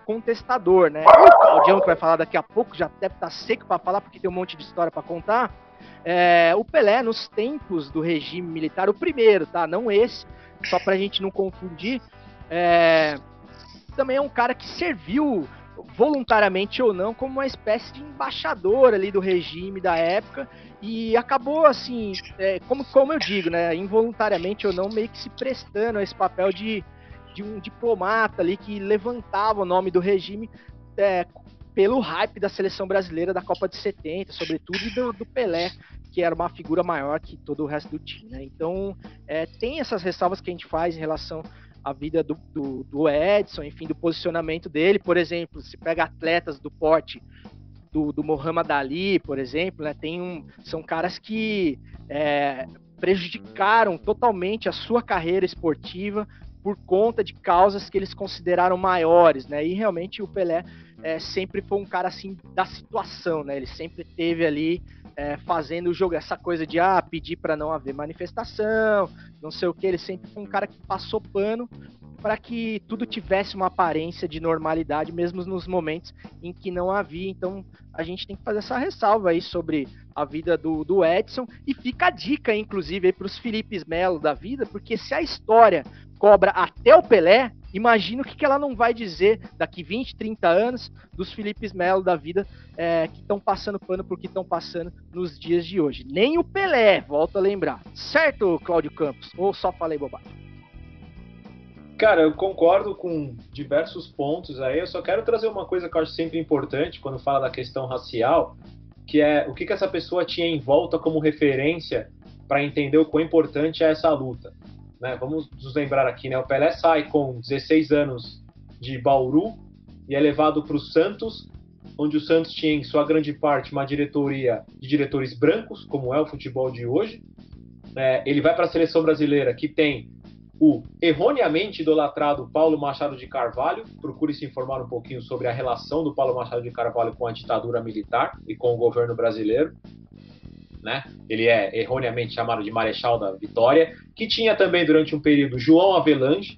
contestador, né. O Claudião, que vai falar daqui a pouco, já deve estar seco para falar, porque tem um monte de história para contar, é, o Pelé, nos tempos do regime militar, o primeiro, tá? Não esse, só pra gente não confundir, é, também é um cara que serviu voluntariamente ou não como uma espécie de embaixador ali do regime da época e acabou assim, é, como, como eu digo, né, involuntariamente ou não, meio que se prestando a esse papel de, de um diplomata ali que levantava o nome do regime é, pelo hype da seleção brasileira da Copa de 70, sobretudo, e do, do Pelé, que era uma figura maior que todo o resto do time. Né? Então, é, tem essas ressalvas que a gente faz em relação à vida do, do, do Edson, enfim, do posicionamento dele. Por exemplo, se pega atletas do porte do, do Muhammad Ali, por exemplo, né? Tem um, são caras que é, prejudicaram totalmente a sua carreira esportiva por conta de causas que eles consideraram maiores, né? E realmente o Pelé é, sempre foi um cara assim da situação, né? Ele sempre teve ali é, fazendo o jogo, essa coisa de ah, pedir para não haver manifestação, não sei o que. Ele sempre foi um cara que passou pano para que tudo tivesse uma aparência de normalidade, mesmo nos momentos em que não havia. Então a gente tem que fazer essa ressalva aí sobre a vida do, do Edson e fica a dica, inclusive, para os Filipes Melo da vida, porque se a história cobra até o Pelé, imagina o que, ela não vai dizer daqui 20, 30 anos dos Filipes Melo da vida é, que estão passando pano por que estão passando nos dias de hoje. Nem o Pelé, volto a lembrar. Certo, Cláudio Campos? Ou só falei bobagem? Cara, eu concordo com diversos pontos aí. Eu só quero trazer uma coisa que eu acho sempre importante quando fala da questão racial, que é o que, que essa pessoa tinha em volta como referência para entender o quão importante é essa luta. Né? Vamos nos lembrar aqui, né? O Pelé sai com 16 anos de Bauru e é levado para o Santos, onde o Santos tinha em sua grande parte uma diretoria de diretores brancos, como é o futebol de hoje. É, ele vai para a seleção brasileira, que tem o erroneamente idolatrado Paulo Machado de Carvalho. Procure se informar um pouquinho sobre a relação do Paulo Machado de Carvalho com a ditadura militar e com o governo brasileiro. Né? Ele é erroneamente chamado de Marechal da Vitória, que tinha também durante um período João Avelange,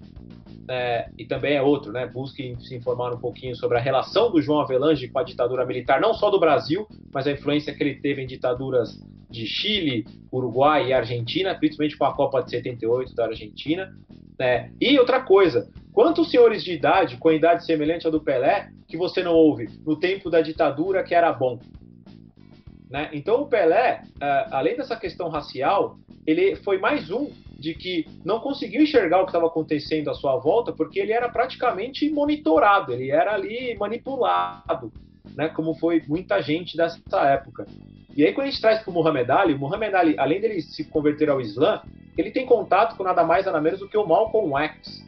é, e também é outro, né? Busque se informar um pouquinho sobre a relação do João Avelange com a ditadura militar, não só do Brasil, mas a influência que ele teve em ditaduras de Chile, Uruguai e Argentina, principalmente com a Copa de 78 da Argentina. Né? E outra coisa, quantos senhores de idade, com idade semelhante à do Pelé, que você não ouve no tempo da ditadura que era bom? Né? Então o Pelé, é, além dessa questão racial, ele foi mais um de que não conseguiu enxergar o que estava acontecendo à sua volta, porque ele era praticamente monitorado, ele era ali manipulado, né, como foi muita gente dessa época. E aí quando a gente traz para o Muhammad Ali, o Muhammad Ali, além dele se converter ao Islã, ele tem contato com nada mais nada menos do que o Malcolm X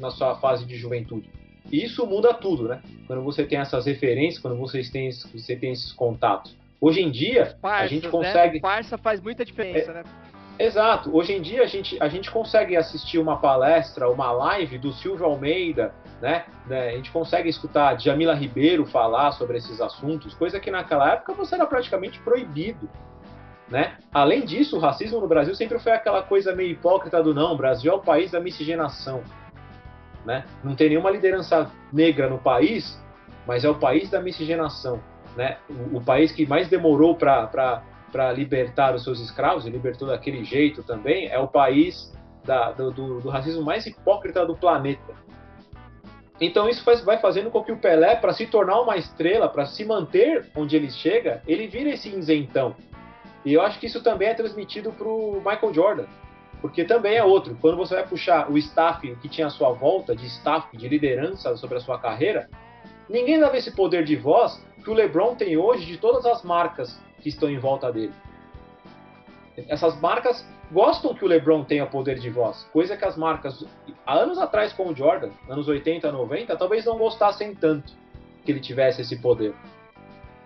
na sua fase de juventude. E isso muda tudo, né? Quando você tem essas referências, quando vocês têm, você tem esses contatos. Hoje em dia, Parças, a gente né? consegue. Né? Parça faz muita diferença, é... né? Exato. Hoje em dia a gente, a gente consegue assistir uma palestra, uma live do Silvio Almeida, né? né? A gente consegue escutar Jamila Ribeiro falar sobre esses assuntos, coisa que naquela época você era praticamente proibido. Né? Além disso, o racismo no Brasil sempre foi aquela coisa meio hipócrita do não, o Brasil é o país da miscigenação. Né? Não tem nenhuma liderança negra no país, mas é o país da miscigenação. Né? O, o país que mais demorou para libertar os seus escravos, e libertou daquele jeito também, é o país da, do, do, do, racismo mais hipócrita do planeta. Então isso faz, vai fazendo com que o Pelé, para se tornar uma estrela, para se manter onde ele chega, ele vira esse isentão. E eu acho que isso também é transmitido para o Michael Jordan, porque também é outro. Quando você vai puxar o staff que tinha à sua volta, de staff, de liderança sobre a sua carreira, ninguém dava esse poder de voz que o LeBron tem hoje de todas as marcas que estão em volta dele. Essas marcas gostam que o LeBron tenha poder de voz, coisa que as marcas, há anos atrás com o Jordan, anos 80, 90, talvez não gostassem tanto que ele tivesse esse poder.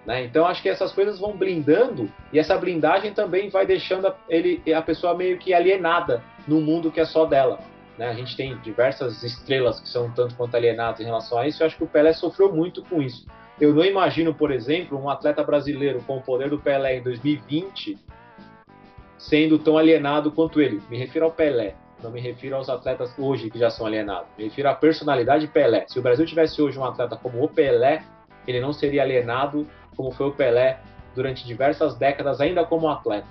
Né? Então acho que essas coisas vão blindando e essa blindagem também vai deixando ele, a pessoa meio que alienada num mundo que é só dela. Né? A gente tem diversas estrelas que são tanto quanto alienadas em relação a isso. Eu acho que o Pelé sofreu muito com isso. Eu não imagino, por exemplo, um atleta brasileiro com o poder do Pelé em 2020 sendo tão alienado quanto ele. Me refiro ao Pelé, não me refiro aos atletas hoje que já são alienados. Me refiro à personalidade Pelé. Se o Brasil tivesse hoje um atleta como o Pelé, ele não seria alienado como foi o Pelé durante diversas décadas, ainda como atleta.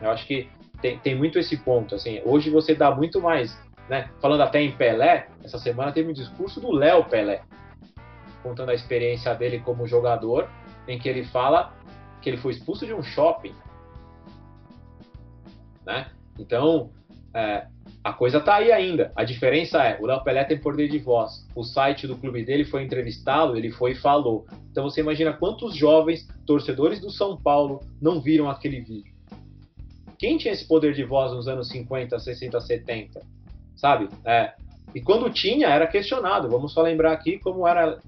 Eu acho que tem, tem muito esse ponto. Assim, hoje você dá muito mais. Né? Falando até em Pelé, essa semana teve um discurso do Léo Pelé, contando a experiência dele como jogador, em que ele fala que ele foi expulso de um shopping. Né? Então, é, a coisa está aí ainda. A diferença é, o Léo Pelé tem poder de voz. O site do clube dele foi entrevistá-lo, ele foi e falou. Então você imagina quantos jovens torcedores do São Paulo não viram aquele vídeo. Quem tinha esse poder de voz nos anos 50, 60, 70? Sabe? É. E quando tinha, era questionado. Vamos só lembrar aqui como era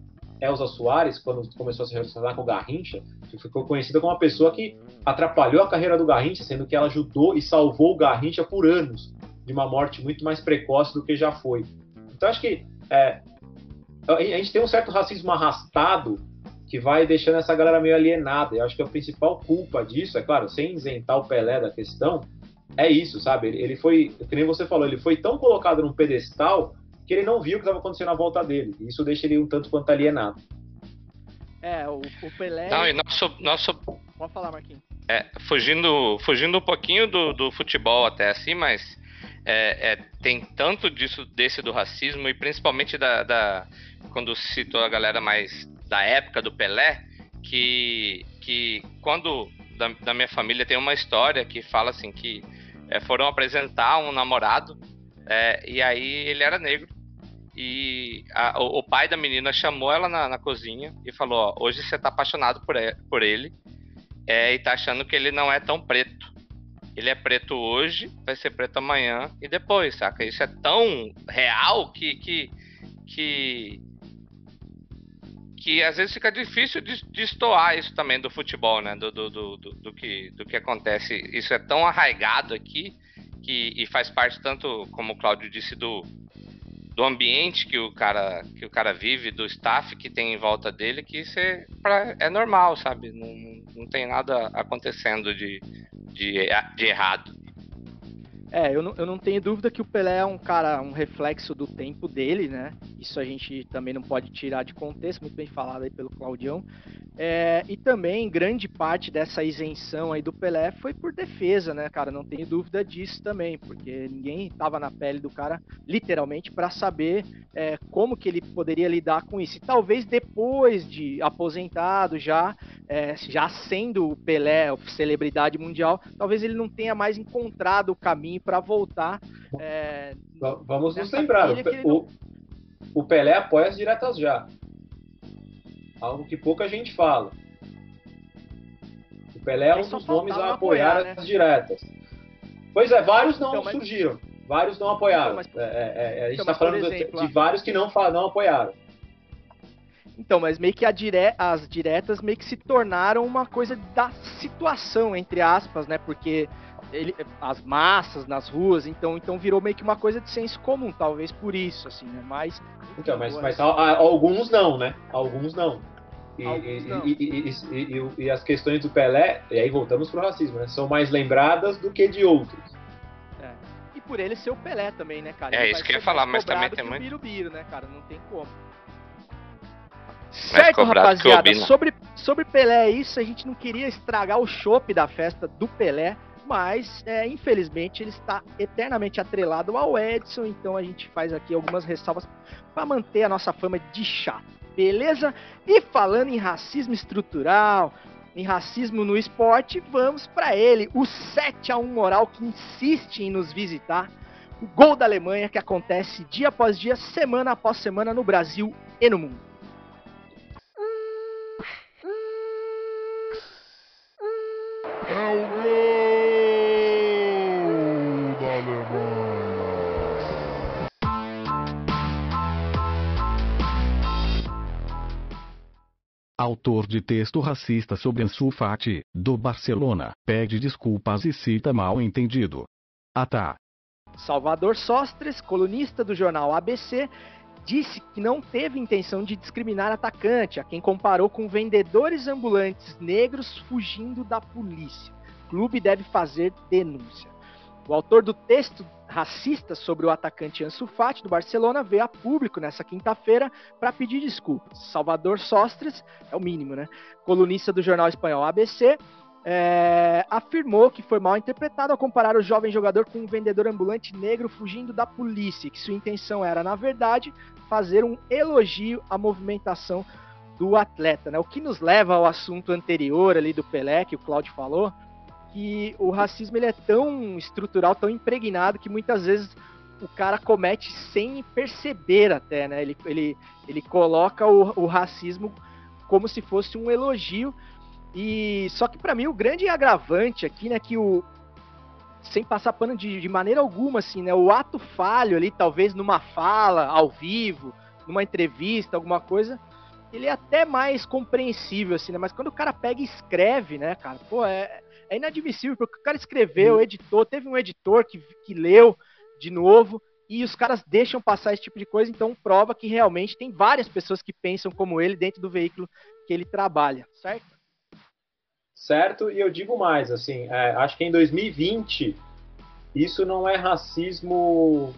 Elza Soares, quando começou a se relacionar com o Garrincha, que ficou conhecida como uma pessoa que atrapalhou a carreira do Garrincha, sendo que ela ajudou e salvou o Garrincha por anos de uma morte muito mais precoce do que já foi. Então acho que é, a gente tem um certo racismo arrastado que vai deixando essa galera meio alienada. Eu acho que a principal culpa disso, é claro, sem isentar o Pelé da questão, é isso, sabe? Ele foi, que nem você falou, ele foi tão colocado num pedestal que ele não viu o que estava acontecendo à volta dele. E isso deixa ele um tanto quanto alienado. É, o, o Pelé. Não, e nosso. nosso... Pode falar, Marquinhos. É, fugindo, fugindo um pouquinho do, do futebol até assim, mas é, é, tem tanto disso desse do racismo e principalmente da, da quando citou a galera mais da época do Pelé que que quando da, da minha família tem uma história que fala assim que é, foram apresentar um namorado é, e aí ele era negro e a, o, o, pai da menina chamou ela na, na cozinha e falou: ó, hoje você tá apaixonado por ele, por ele é, e tá achando que ele não é tão preto. Ele é preto hoje, vai ser preto amanhã e depois, saca? Isso é tão real que. que, que que às vezes fica difícil de destoar isso também do futebol, né? Do, do, do, do, do, que, do que acontece. Isso é tão arraigado aqui que, e faz parte tanto, como o Cláudio disse, do, do ambiente que o cara que o cara vive, do staff que tem em volta dele, que isso é, pra, é normal, sabe? Não, não tem nada acontecendo de, de, de errado. É, eu não, eu não tenho dúvida que o Pelé é um cara, um reflexo do tempo dele, né? Isso a gente também não pode tirar de contexto, muito bem falado aí pelo Claudião. É, e também grande parte dessa isenção aí do Pelé foi por defesa, né, cara? Não tenho dúvida disso também, porque ninguém estava na pele do cara, literalmente, para saber é, como que ele poderia lidar com isso. E talvez depois de aposentado, já, é, já sendo o Pelé, celebridade mundial, talvez ele não tenha mais encontrado o caminho para voltar. É, Vamos nos lembrar, o, não... o, Pelé apoia as diretas já. Algo que pouca gente fala. O Pelé é um dos nomes a apoiar, apoiar né? as diretas. Pois é, vários não então, mas... surgiram. Vários não apoiaram. Então, mas... é, é, é a gente está então, falando exemplo, de, de, vários que não, não apoiaram. Então, mas meio que dire... as diretas meio que se tornaram uma coisa da situação, entre aspas, né? Porque ele, as massas nas ruas, então, então virou meio que uma coisa de senso comum, talvez por isso, assim, né? Mas. Então, mas, mas alguns não, né? Alguns não. E, alguns não. E, e, e, as questões do Pelé, e aí voltamos pro racismo, né? São mais lembradas do que de outros. É. E por ele ser o Pelé também, né, cara? É, ele isso que eu ia falar, mas também tem muito. Birubiru, né, cara? Não tem como. Certo, rapaziada, sobre, sobre Pelé é isso, a gente não queria estragar o chopp da festa do Pelé, mas é, infelizmente ele está eternamente atrelado ao Edson, então a gente faz aqui algumas ressalvas para manter a nossa fama de chato, beleza? E falando em racismo estrutural, em racismo no esporte, vamos para ele, o 7 a 1 moral que insiste em nos visitar, o gol da Alemanha que acontece dia após dia, semana após semana no Brasil e no mundo. É autor de texto racista sobre Ansu Fati, do Barcelona, pede desculpas e cita mal entendido. Atá. Salvador Sostres, colunista do jornal ABC, disse que não teve intenção de discriminar atacante, a quem comparou com vendedores ambulantes negros fugindo da polícia. O clube deve fazer denúncia. O autor do texto racista sobre o atacante Ansu Fati do Barcelona veio a público nessa quinta-feira para pedir desculpas. Salvador Sostres, é o mínimo, né? Colunista do jornal espanhol ABC, é, afirmou que foi mal interpretado ao comparar o jovem jogador com um vendedor ambulante negro fugindo da polícia, que sua intenção era, na verdade, fazer um elogio à movimentação do atleta, né? O que nos leva ao assunto anterior ali do Pelé, que o Claudio falou, que o racismo ele é tão estrutural, tão impregnado, que muitas vezes o cara comete sem perceber até, né? Ele, ele, ele coloca o, o racismo como se fosse um elogio. E só que para mim o grande agravante aqui, né, que o sem passar pano de, de maneira alguma, assim, né, o ato falho ali, talvez numa fala ao vivo, numa entrevista, alguma coisa, ele é até mais compreensível, assim, né? Mas quando o cara pega e escreve, né, cara, pô, é, é inadmissível, porque o cara escreveu, editou, teve um editor que, que leu de novo, e os caras deixam passar esse tipo de coisa, então prova que realmente tem várias pessoas que pensam como ele dentro do veículo que ele trabalha, certo? Certo, e eu digo mais, assim, é, acho que em 2020 isso não é racismo,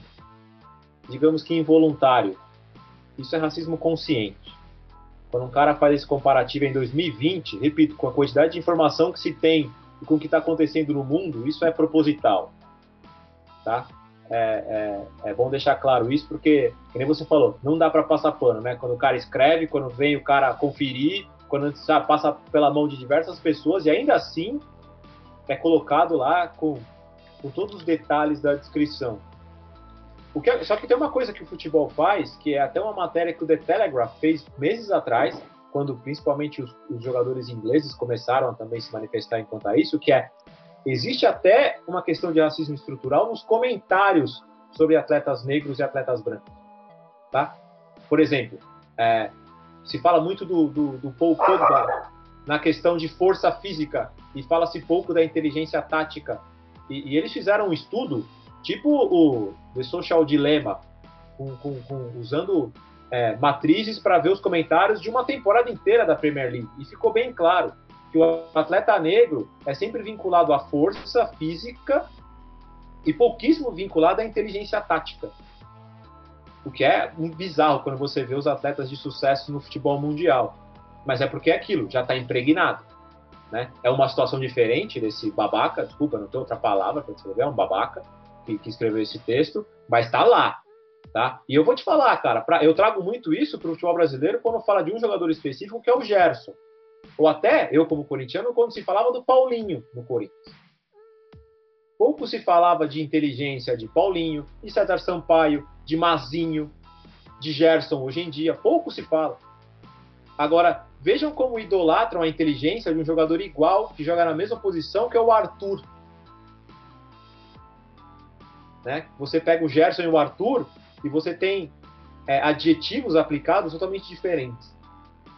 digamos que involuntário, isso é racismo consciente. Quando um cara faz esse comparativo em 2020, repito, com a quantidade de informação que se tem com o que está acontecendo no mundo, isso é proposital. Tá? É, é, é, bom deixar claro isso, porque, como você falou, não dá para passar pano, né? Quando o cara escreve, quando vem o cara conferir, quando sabe, passa pela mão de diversas pessoas e ainda assim é colocado lá com, com todos os detalhes da descrição. O que, é, só que tem uma coisa que o futebol faz, que é até uma matéria que o The Telegraph fez meses atrás, quando principalmente os, os, jogadores ingleses começaram a também se manifestar em quanto a isso, que é existe até uma questão de racismo estrutural nos comentários sobre atletas negros e atletas brancos. Tá? Por exemplo, é, se fala muito do, do, do Paul Pogba na questão de força física e fala-se pouco da inteligência tática. E, e, eles fizeram um estudo, tipo o The Social Dilemma, com, com, com, usando é, matrizes para ver os comentários de uma temporada inteira da Premier League. E ficou bem claro que o atleta negro é sempre vinculado à força física e pouquíssimo vinculado à inteligência tática. O que é bizarro quando você vê os atletas de sucesso no futebol mundial. Mas é porque é aquilo, já está impregnado. Né? É uma situação diferente desse babaca, desculpa, não tem outra palavra para descrever, é um babaca que, que escreveu esse texto, mas está lá. Tá? E eu vou te falar, cara, pra, eu trago muito isso para o futebol brasileiro quando fala de um jogador específico que é o Gerson. Ou até, eu como corintiano, quando se falava do Paulinho no Corinthians. Pouco se falava de inteligência de Paulinho, de César Sampaio, de Mazinho, de Gerson hoje em dia. Pouco se fala. Agora, vejam como idolatram a inteligência de um jogador igual, que joga na mesma posição, que é o Arthur. Né? Você pega o Gerson e o Arthur e você tem é, adjetivos aplicados totalmente diferentes.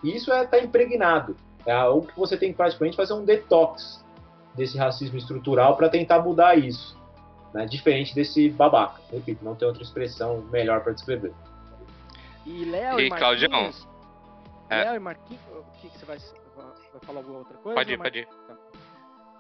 E isso está é, tá impregnado. É algo que você tem que praticamente fazer um detox desse racismo estrutural para tentar mudar isso. Né? Diferente desse babaca. Repito, não tem outra expressão melhor para descrever. E Léo e, e Marquinhos... É. Léo e Marquinhos... O que, que você vai, vai falar alguma outra coisa? Pode ir, pode ir. Tá.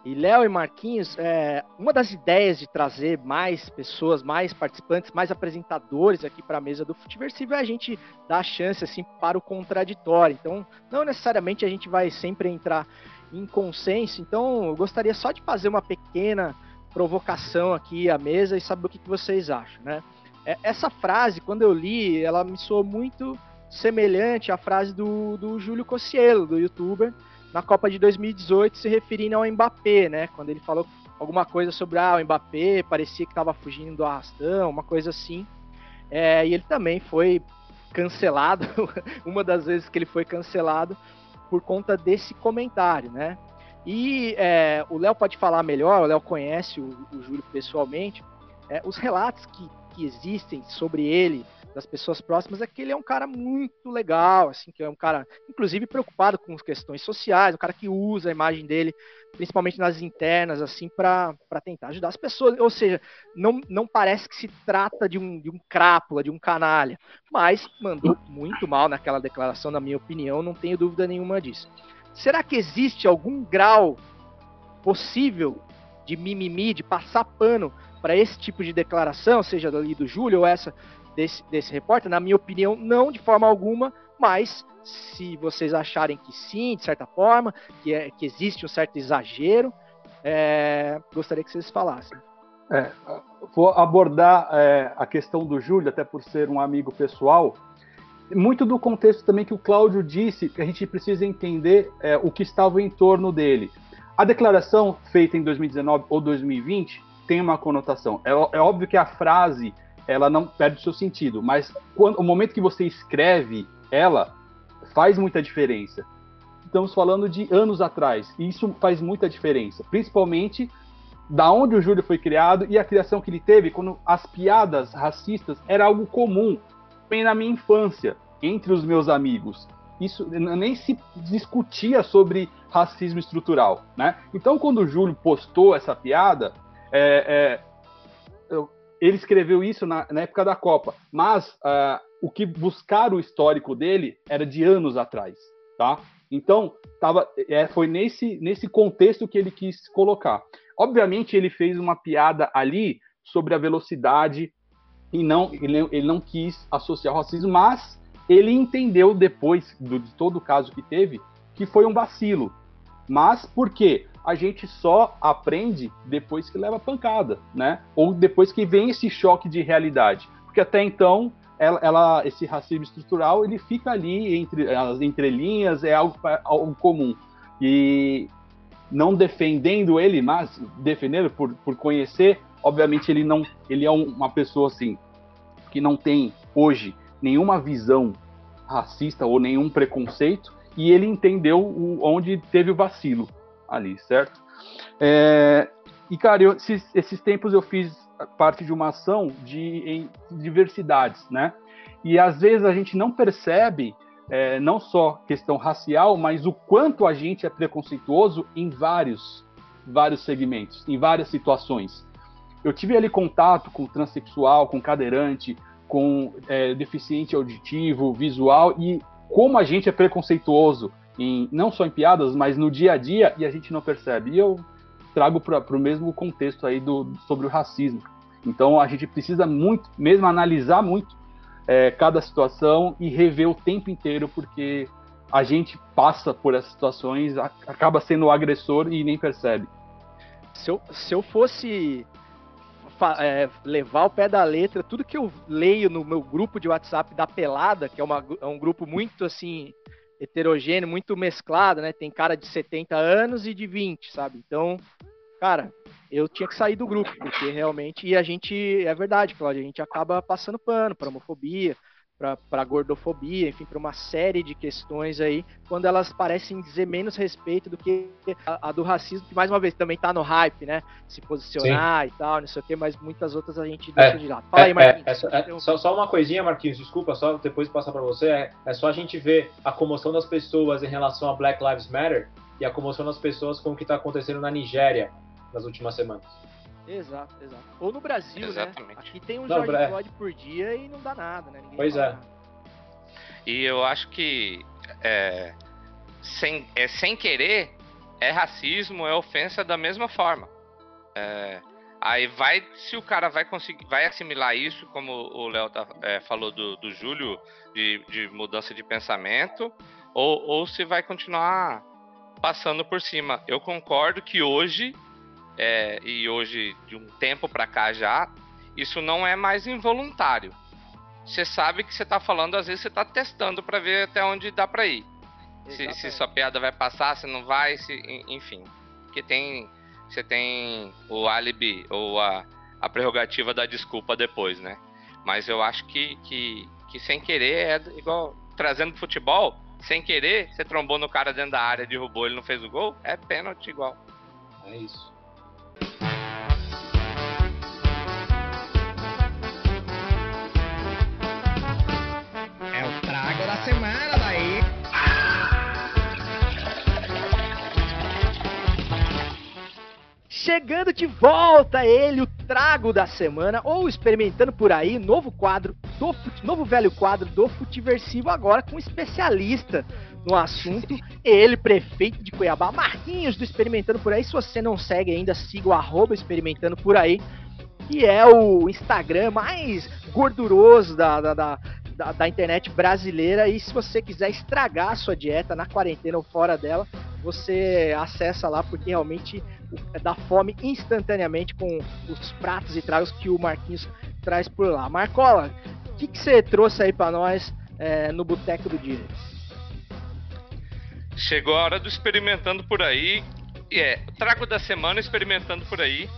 E Léo e Marquinhos, é, uma das ideias de trazer mais pessoas, mais participantes, mais apresentadores aqui para a mesa do Futiversivo é a gente dar chance assim para o contraditório. Então, não necessariamente a gente vai sempre entrar em consenso. Então, eu gostaria só de fazer uma pequena provocação aqui à mesa e saber o que, que vocês acham, né? É, essa frase, quando eu li, ela me soou muito semelhante à frase do, do Júlio Cossielo, do youtuber, na Copa de 2018 se referindo ao Mbappé, né? Quando ele falou alguma coisa sobre ah, o Mbappé parecia que estava fugindo do arrastão, uma coisa assim. É, e ele também foi cancelado, uma das vezes que ele foi cancelado por conta desse comentário, né? E é, o Léo pode falar melhor, o Léo conhece o, o Júlio pessoalmente. É, os relatos que, que existem sobre ele das pessoas próximas é que ele é um cara muito legal, assim, que é um cara, inclusive, preocupado com questões sociais, um cara que usa a imagem dele, principalmente nas internas, assim, para tentar ajudar as pessoas. Ou seja, não, não parece que se trata de um, de um crápula, de um canalha, mas mandou muito mal naquela declaração, na minha opinião, não tenho dúvida nenhuma disso. Será que existe algum grau possível de mimimi, de passar pano para esse tipo de declaração, seja ali do Júlio ou essa desse, desse repórter? Na minha opinião, não de forma alguma, mas se vocês acharem que sim, de certa forma, que, é, que existe um certo exagero, é, gostaria que vocês falassem. É, vou abordar é, a questão do Júlio, até por ser um amigo pessoal. Muito do contexto também que o Cláudio disse, que a gente precisa entender é, o que estava em torno dele. A declaração feita em 2019 ou 2020 tem uma conotação. É, é óbvio que a frase ela não perde o seu sentido. Mas quando, o momento que você escreve ela, faz muita diferença. Estamos falando de anos atrás, e isso faz muita diferença, principalmente da onde o Júlio foi criado e a criação que ele teve quando as piadas racistas era algo comum, bem na minha infância, entre os meus amigos. Isso nem se discutia sobre racismo estrutural, né? Então, quando o Júlio postou essa piada, é, é, ele escreveu isso na, na época da Copa, mas uh, o que buscar o histórico dele era de anos atrás, tá? Então, tava, é, foi nesse, nesse contexto que ele quis colocar. Obviamente, ele fez uma piada ali sobre a velocidade e não ele, ele não quis associar o racismo, mas ele entendeu depois do, de todo o caso que teve que foi um vacilo. Mas por quê? A gente só aprende depois que leva pancada, né? Ou depois que vem esse choque de realidade. Porque até então, ela, ela, esse racismo estrutural, ele fica ali entre as entrelinhas, é algo, algo comum. E não defendendo ele, mas defendendo por, por conhecer, obviamente ele não, ele é uma pessoa assim que não tem hoje nenhuma visão racista ou nenhum preconceito e ele entendeu o, onde teve o vacilo ali, certo? É, e cara, eu, esses, esses tempos eu fiz parte de uma ação de diversidades, né? E às vezes a gente não percebe é, não só questão racial, mas o quanto a gente é preconceituoso em vários, vários segmentos, em várias situações. Eu tive ali contato com transexual, com cadeirante, com é, deficiente auditivo, visual e como a gente é preconceituoso em não só em piadas, mas no dia a dia e a gente não percebe. E eu trago para o mesmo contexto aí do, sobre o racismo. Então a gente precisa muito, mesmo analisar muito é, cada situação e rever o tempo inteiro, porque a gente passa por essas situações, acaba sendo o agressor e nem percebe. Se eu, se eu fosse é, levar o pé da letra, tudo que eu leio no meu grupo de WhatsApp da Pelada, que é, uma, é um grupo muito assim heterogêneo, muito mesclado, né? Tem cara de 70 anos e de 20, sabe? Então, cara, eu tinha que sair do grupo, porque realmente, e a gente, é verdade, Cláudia, a gente acaba passando pano para homofobia, para gordofobia, enfim, para uma série de questões aí, quando elas parecem dizer menos respeito do que a, a do racismo, que mais uma vez também está no hype, né? Se posicionar Sim. e tal, não sei o que, mas muitas outras a gente deixa é, de lado. Fala é, aí, Marquinhos. É, é, só, só, uma coisinha, Marquinhos, desculpa, só depois passar para você, é, é só a gente ver a comoção das pessoas em relação a Black Lives Matter e a comoção das pessoas com o que está acontecendo na Nigéria nas últimas semanas. Exato, exato. Ou no Brasil, né? Exatamente. né? Aqui tem um não, George Floyd por dia e não dá nada, né? Ninguém pois é. Nada. E eu acho que é, sem, é, sem querer é racismo, é ofensa da mesma forma. É, aí vai, se o cara vai conseguir, vai assimilar isso, como o Léo tá, é, falou do, do Júlio, de, de mudança de pensamento, ou, ou se vai continuar passando por cima. Eu concordo que hoje é, e hoje de um tempo para cá já, isso não é mais involuntário. Você sabe que você está falando, às vezes você está testando para ver até onde dá para ir. Se, se, sua piada vai passar, se não vai, se, enfim. Porque tem, você tem o álibi ou a, a prerrogativa da desculpa depois, né? Mas eu acho que, que, que sem querer é igual trazendo futebol, sem querer, você trombou no cara dentro da área, derrubou, ele não fez o gol, é pênalti igual. É isso. Chegando de volta ele, o trago da semana, ou experimentando por aí, novo quadro do novo velho quadro do Futiversivo agora com especialista no assunto, ele, prefeito de Cuiabá, Marquinhos do Experimentando por aí. Se você não segue ainda, siga o arroba Experimentando por aí, que é o Instagram mais gorduroso da, da, da da, da, internet brasileira. E se você quiser estragar a sua dieta na quarentena ou fora dela, você acessa lá, porque realmente dá fome instantaneamente com os pratos e tragos que o Marquinhos traz por lá. Marcola, o que, que você trouxe aí para nós é, no Boteco do Dia? Chegou a hora do experimentando por aí. E é, trago da semana experimentando por aí.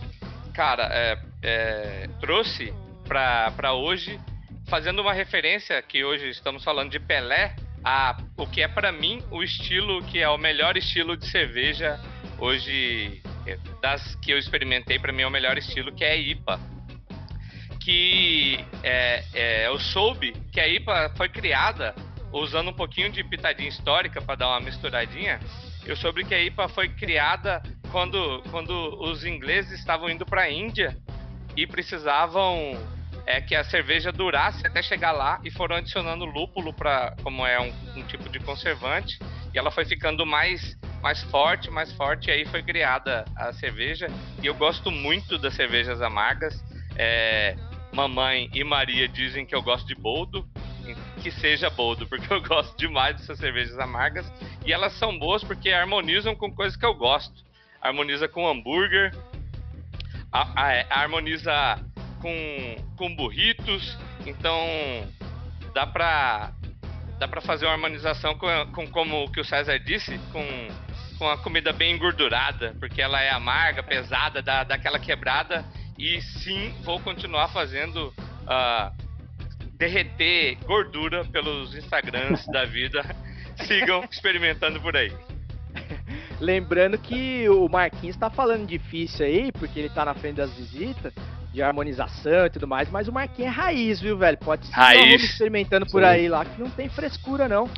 Cara, é, é, trouxe para hoje fazendo uma referência que hoje estamos falando de Pelé, a o que é para mim o estilo que é o melhor estilo de cerveja hoje das que eu experimentei para mim é o melhor estilo que é a IPA. Que é, é, eu soube que a IPA foi criada usando um pouquinho de pitadinha histórica para dar uma misturadinha. Eu soube que a IPA foi criada quando, quando os ingleses estavam indo para a Índia e precisavam é que a cerveja durasse até chegar lá e foram adicionando lúpulo para como é um, um, tipo de conservante e ela foi ficando mais mais forte, mais forte e aí foi criada a cerveja e eu gosto muito das cervejas amargas. É, mamãe e Maria dizem que eu gosto de boldo, que seja boldo, porque eu gosto demais dessas cervejas amargas e elas são boas porque harmonizam com coisas que eu gosto. Harmoniza com hambúrguer, a, a, harmoniza com, com burritos, então dá pra, dá pra fazer uma harmonização com, com como o que o César disse, com, com a comida bem engordurada, porque ela é amarga, pesada, dá, dá aquela quebrada, e sim, vou continuar fazendo uh, derreter gordura pelos Instagrams da vida. Sigam experimentando por aí. Lembrando que o Marquinhos tá falando difícil aí, porque ele tá na frente das visitas, de harmonização e tudo mais, mas o Marquinhos é raiz, viu, velho? Pode ser Raiz. um experimentando por Sim. aí lá, que não tem frescura, não.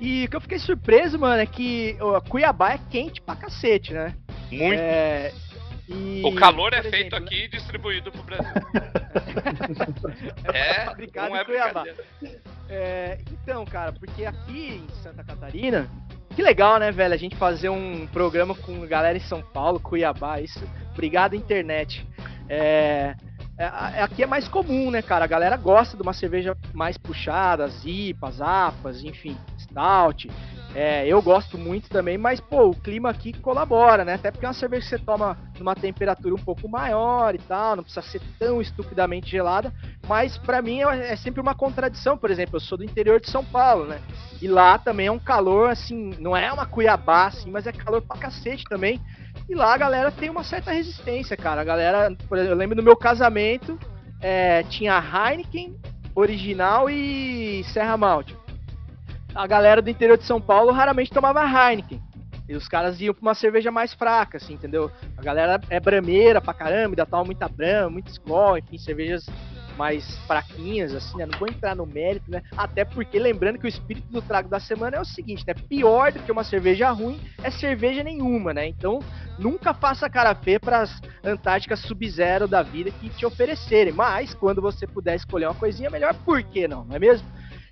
E o que eu fiquei surpreso, mano, é que ó, Cuiabá é quente pra cacete, né? Muito. É, e, O calor é feito exemplo, aqui e distribuído pro Brasil. é, fabricado não em é Cuiabá. É, então, cara, porque aqui em Santa Catarina, que legal, né, velho, a gente fazer um programa com galera em São Paulo, Cuiabá, isso. Obrigado, internet. É, é, é- aqui é mais comum, né, cara? A galera gosta de uma cerveja mais puxada, as IPAs, APAs, enfim, Stout. É, eu gosto muito também, mas, pô, o clima aqui colabora, né? Até porque é uma cerveja que você toma numa temperatura um pouco maior e tal, não precisa ser tão estupidamente gelada. Mas pra mim é, é sempre uma contradição, por exemplo, eu sou do interior de São Paulo, né? E lá também é um calor, assim, não é uma Cuiabá, assim, mas é calor pra cacete também. E lá a galera tem uma certa resistência, cara. A galera, por exemplo, eu lembro do meu casamento, é, tinha Heineken, original e Serra Malte. A galera do interior de São Paulo raramente tomava Heineken. E os caras iam pra uma cerveja mais fraca, assim, entendeu? A galera é brameira pra caramba, ainda toma muita brama, muito Skol, enfim, cervejas mais fraquinhas, assim, né? Não vou entrar no mérito, né? Até porque, lembrando que o espírito do trago da semana é o seguinte, né? Pior do que uma cerveja ruim é cerveja nenhuma, né? Então, nunca faça cara feia pras Antárticas Sub-Zero da vida que te oferecerem. Mas, quando você puder escolher uma coisinha melhor, por que não? Não é mesmo?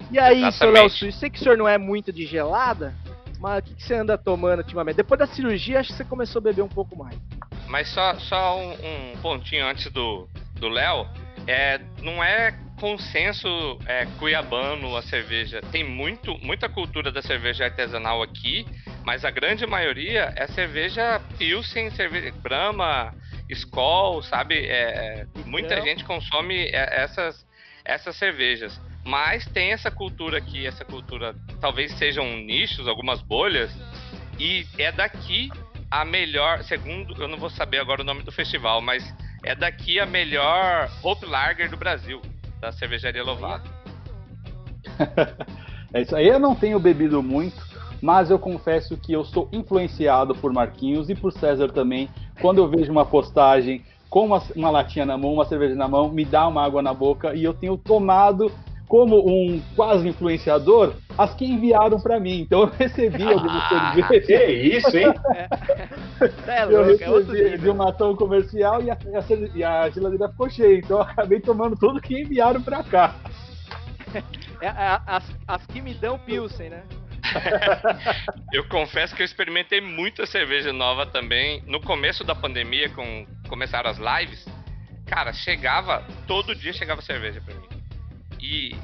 E aí, seu Léo Exatamente. Sei que o senhor não é muito de gelada, mas o que, que você anda tomando ultimamente? Depois da cirurgia, acho que você começou a beber um pouco mais. Mas só, só um, um pontinho antes do do Léo, é, não é consenso é, cuiabano a cerveja. Tem muito, muita cultura da cerveja artesanal aqui, mas a grande maioria é cerveja Pilsen, cerveja Brahma, Skol, sabe? É, muita Então. gente consome é, essas, essas cervejas. Mas tem essa cultura aqui, essa cultura talvez sejam nichos, algumas bolhas, e é daqui a melhor, segundo, eu não vou saber agora o nome do festival, mas é daqui a melhor Hope Lager do Brasil, da cervejaria Lovato. É isso aí, eu não tenho bebido muito, mas eu confesso que eu sou influenciado por Marquinhos e por César também. Quando eu vejo uma postagem com uma, uma latinha na mão, uma cerveja na mão, me dá uma água na boca e eu tenho tomado como um quase influenciador as que enviaram para mim. Então eu recebi algumas Ah, cervejas. que isso, hein? É Eu louco, é outro recebi de nível. uma ação comercial e a, e a e geladeira ficou cheia. Então eu acabei tomando tudo que enviaram para cá. É, é, as, as que me dão Pilsen, né? Eu confesso que eu experimentei muita cerveja nova também. No começo da pandemia, com começaram as lives, cara, chegava todo dia chegava cerveja pra mim. E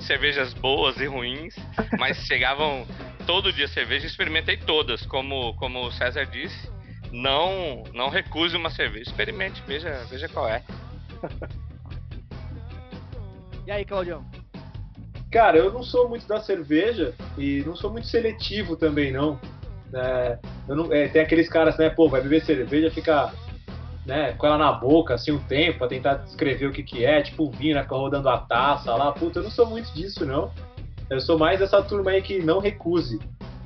cervejas boas e ruins, mas chegavam todo dia cerveja. Experimentei todas, como como o César disse. Não não recuse uma cerveja. Experimente, veja veja qual é. E aí, Claudião? Cara, eu não sou muito da cerveja e não sou muito seletivo também, não. É, eu não é, tem aqueles caras, né, pô, vai beber cerveja, fica né, com ela na boca, assim, um tempo, pra tentar descrever o que que é, tipo o vinho, né, fica rodando a taça lá. Puta, eu não sou muito disso, não. Eu sou mais dessa turma aí que não recuse,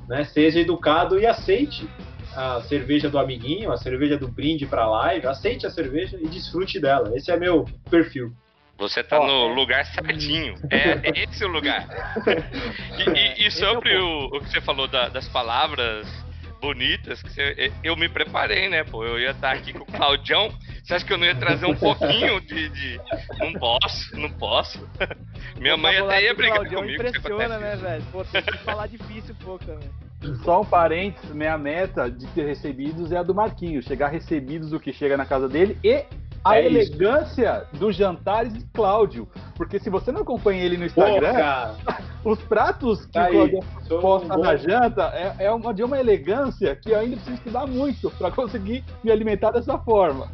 né, seja educado e aceite a cerveja do amiguinho, a cerveja do brinde pra live, aceite a cerveja e desfrute dela. Esse é meu perfil. Você tá no lugar certinho. É, é esse o lugar. E, e- e sobre o, o que você falou da- das palavras bonitas, que você- eu me preparei, né, pô? Eu ia estar aqui com o Claudião. Você acha que eu não ia trazer um pouquinho de. de- Não posso, não posso. Minha mãe até ia brigar Claudião comigo. impressiona, né, velho? Pô, tem que falar difícil um pouco também. Só um parênteses, minha meta de ter recebidos é a do Marquinhos, chegar recebidos do que chega na casa dele e a É isso. elegância dos jantares de Cláudio. Porque se você não acompanha ele no Pô, Instagram, cara, os pratos que Tá o aí, Cláudio um posta na janta é, é uma, de uma elegância que eu ainda preciso estudar muito para conseguir me alimentar dessa forma.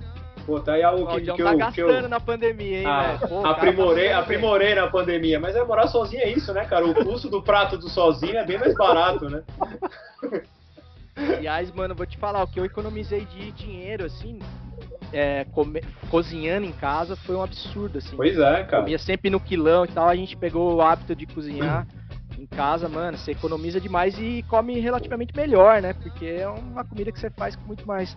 pô, tá aí algo O que, que tá eu, que gastando eu na pandemia, hein, ah, velho? Pô, o cara tá aprimorei, aprimorei na pandemia. Mas é morar sozinho é isso, né, cara? O custo do prato do sozinho é bem mais barato, né? Aliás, mano, vou te falar, o que eu economizei de dinheiro, assim, é, come- cozinhando em casa foi um absurdo, assim. Pois é, cara. Comia sempre no quilão e tal, a gente pegou o hábito de cozinhar. em casa, mano, você economiza demais e come relativamente melhor, né? Porque é uma comida que você faz com muito mais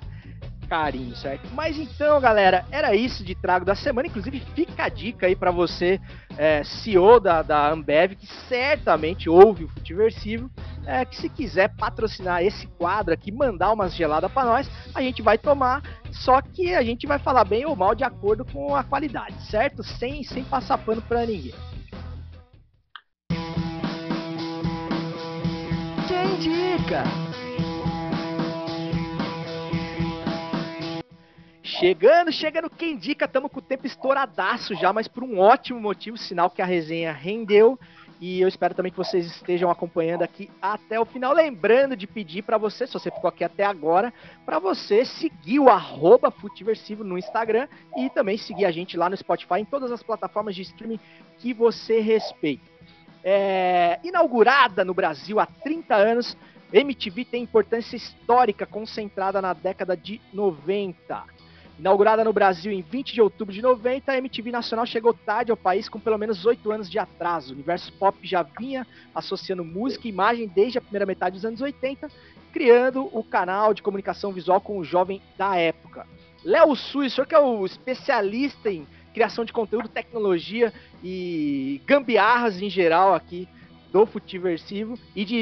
carinho, certo? Mas então, galera, era isso de trago da semana. Inclusive, fica a dica aí para você, é, CEO da, da Ambev, que certamente ouve o Futiversivo, é, que se quiser patrocinar esse quadro aqui, mandar umas geladas para nós, a gente vai tomar, só que a gente vai falar bem ou mal de acordo com a qualidade, certo? Sem, sem passar pano para ninguém. Quem indica? Chegando, chegando, quem indica, estamos com o tempo estouradaço já, mas por um ótimo motivo, sinal que a resenha rendeu. E eu espero também que vocês estejam acompanhando aqui até o final. Lembrando de pedir para você, se você ficou aqui até agora, para você seguir o arroba Futiversivo no Instagram e também seguir a gente lá no Spotify, em todas as plataformas de streaming que você respeita. É, inaugurada no Brasil há 30 anos, MTV tem importância histórica concentrada na década de 90. Inaugurada no Brasil em 20 de outubro de 90, a MTV Nacional chegou tarde ao país com pelo menos 8 anos de atraso. O universo pop já vinha associando música e imagem desde a primeira metade dos anos 80, criando o canal de comunicação visual com o jovem da época. Léo Sui, o senhor que é o especialista em criação de conteúdo, tecnologia e gambiarras em geral aqui do Futiversivo e, de,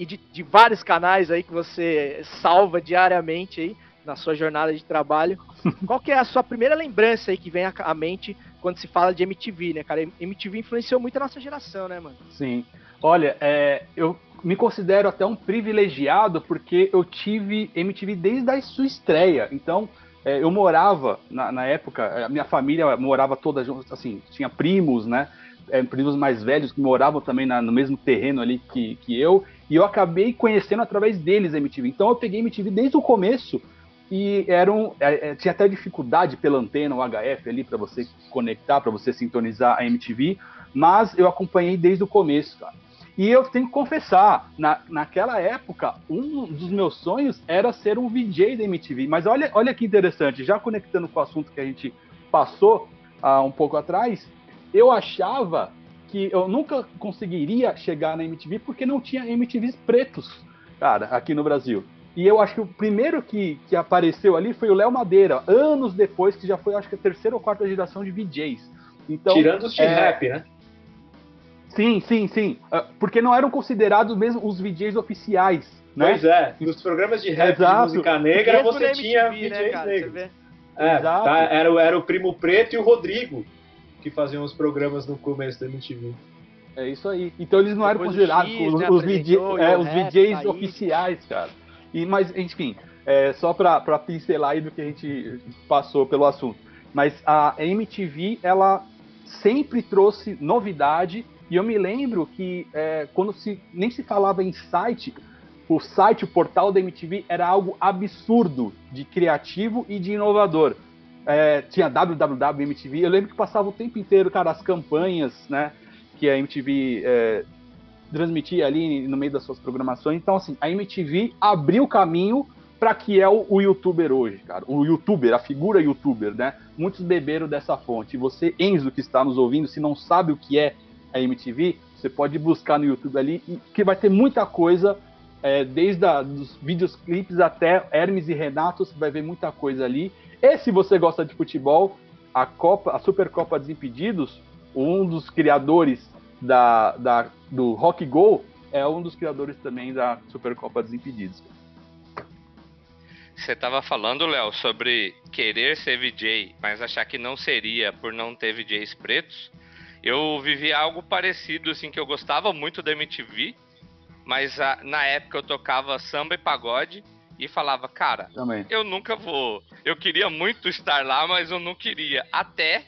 e de, de vários canais aí que você salva diariamente aí na sua jornada de trabalho. Qual que é a sua primeira lembrança aí que vem à mente quando se fala de MTV, né, cara? MTV influenciou muito a nossa geração, né, mano? Sim. Olha, é, eu me considero até um privilegiado porque eu tive MTV desde a sua estreia. Então, é, eu morava, na, na, época, a minha família morava toda junto, assim, tinha primos, né? É, primos mais velhos que moravam também na, no mesmo terreno ali que, que eu, e eu acabei conhecendo através deles a MTV. Então eu peguei MTV desde o começo, e eram é, é, tinha até dificuldade pela antena, o HF ali para você conectar, para você sintonizar a MTV, mas eu acompanhei desde o começo, cara. E eu tenho que confessar, na, naquela época, um dos meus sonhos era ser um VJ da MTV. Mas olha, olha que interessante, já conectando com o assunto que a gente passou uh, um pouco atrás, eu achava que eu nunca conseguiria chegar na MTV porque não tinha MTVs pretos, cara, aqui no Brasil. E eu acho que o primeiro que, que apareceu ali foi o Léo Madeira, anos depois, que já foi, acho que a terceira ou quarta geração de VJs. Então, Tirando os de é... rap, né? Sim, sim, sim. Ah, porque não eram considerados mesmo os VJs oficiais. Né? Pois é, nos programas de rap Exato. de música negra você MTV, tinha VJs né, cara, negros. É, tá, era, era o Primo Preto e o Rodrigo que faziam os programas no começo da MTV. É isso aí. Então eles não Depois eram considerados X, os, né, os, VJ, é, os VJs oficiais, cara. E, mas, enfim, é, só para pincelar aí do que a gente passou pelo assunto. Mas a MTV, ela sempre trouxe novidade, e eu me lembro que é, quando se, nem se falava em site, o site, o portal da MTV era algo absurdo de criativo e de inovador. É, tinha www.mtv, eu lembro que passava o tempo inteiro, cara, as campanhas, né, que a MTV é, transmitia ali no meio das suas programações. Então, assim, a MTV abriu o caminho para que é o, o, youtuber hoje, cara. O youtuber, a figura youtuber, né? Muitos beberam dessa fonte. Você, Enzo, que está nos ouvindo, se não sabe o que é a MTV, você pode buscar no YouTube ali, que vai ter muita coisa, é, desde a, dos videoclipes até Hermes e Renato, você vai ver muita coisa ali. E se você gosta de futebol, a Copa, a Supercopa Desimpedidos, um dos criadores da, da, do Rock Go é um dos criadores também da Supercopa Desimpedidos. Você estava falando, Léo, sobre querer ser VJ, mas achar que não seria por não ter VJs pretos. Eu vivi algo parecido, assim, que eu gostava muito da MTV, mas a, na época eu tocava samba e pagode e falava, cara, Também. eu nunca vou. Eu queria muito estar lá, mas eu não queria. Até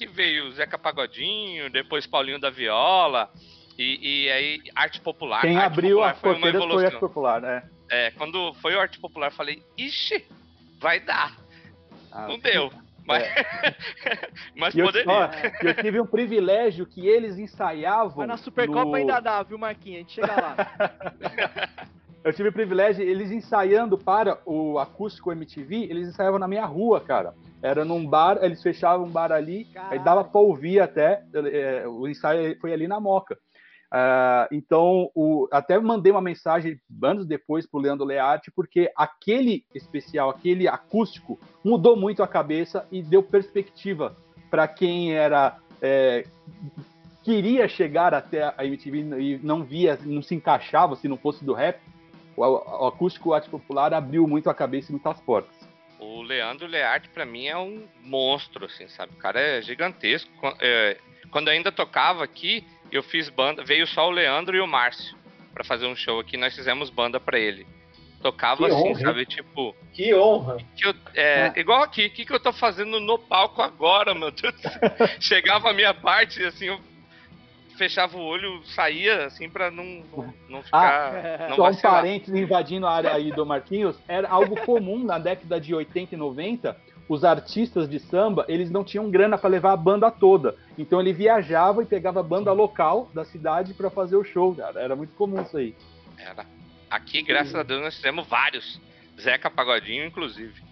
que veio Zeca Pagodinho, depois Paulinho da Viola, e, e aí arte popular. Quem arte abriu popular a foi uma evolução. foi arte popular, né? É, quando foi o arte popular, falei, ixi, vai dar. Ah, não deu. Mas, é. mas eu, poderia. Ó, eu tive um privilégio que eles ensaiavam. Mas na Supercopa no... ainda dá, viu, Marquinhos? A gente chega lá. eu tive o privilégio, eles ensaiando para o acústico MTV, eles ensaiavam na minha rua, cara. Era num bar, eles fechavam um bar ali, Caralho. aí dava pra ouvir até. É, o ensaio foi ali na Moca. Uh, então, o, até mandei uma mensagem anos depois para o Leandro Learte, porque aquele especial, aquele acústico, mudou muito a cabeça e deu perspectiva para quem era é, queria chegar até a MTV e não via, não se encaixava se não fosse do rap. O, o acústico arte popular abriu muito a cabeça e muitas portas. O Leandro Learte, para mim, é um monstro, assim, sabe? O cara é gigantesco. É, quando eu ainda tocava aqui, eu fiz banda, veio só o Leandro e o Márcio para fazer um show aqui, nós fizemos banda para ele. Tocava que assim, honra, sabe? Tipo. Que honra! Que eu, é, ah. Igual aqui, o que, que eu tô fazendo no palco agora, meu Deus? Chegava a minha parte, assim, eu fechava o olho, saía, assim, pra não, não, não ficar. Ah, não só vacilar. um parênteses invadindo a área aí do Marquinhos, era algo comum na década de 80 e 90 os artistas de samba, eles não tinham grana para levar a banda toda. Então ele viajava e pegava a banda local da cidade para fazer o show, cara. Era muito comum isso aí. Era. Aqui, graças a Deus, nós fizemos vários. Zeca Pagodinho, inclusive.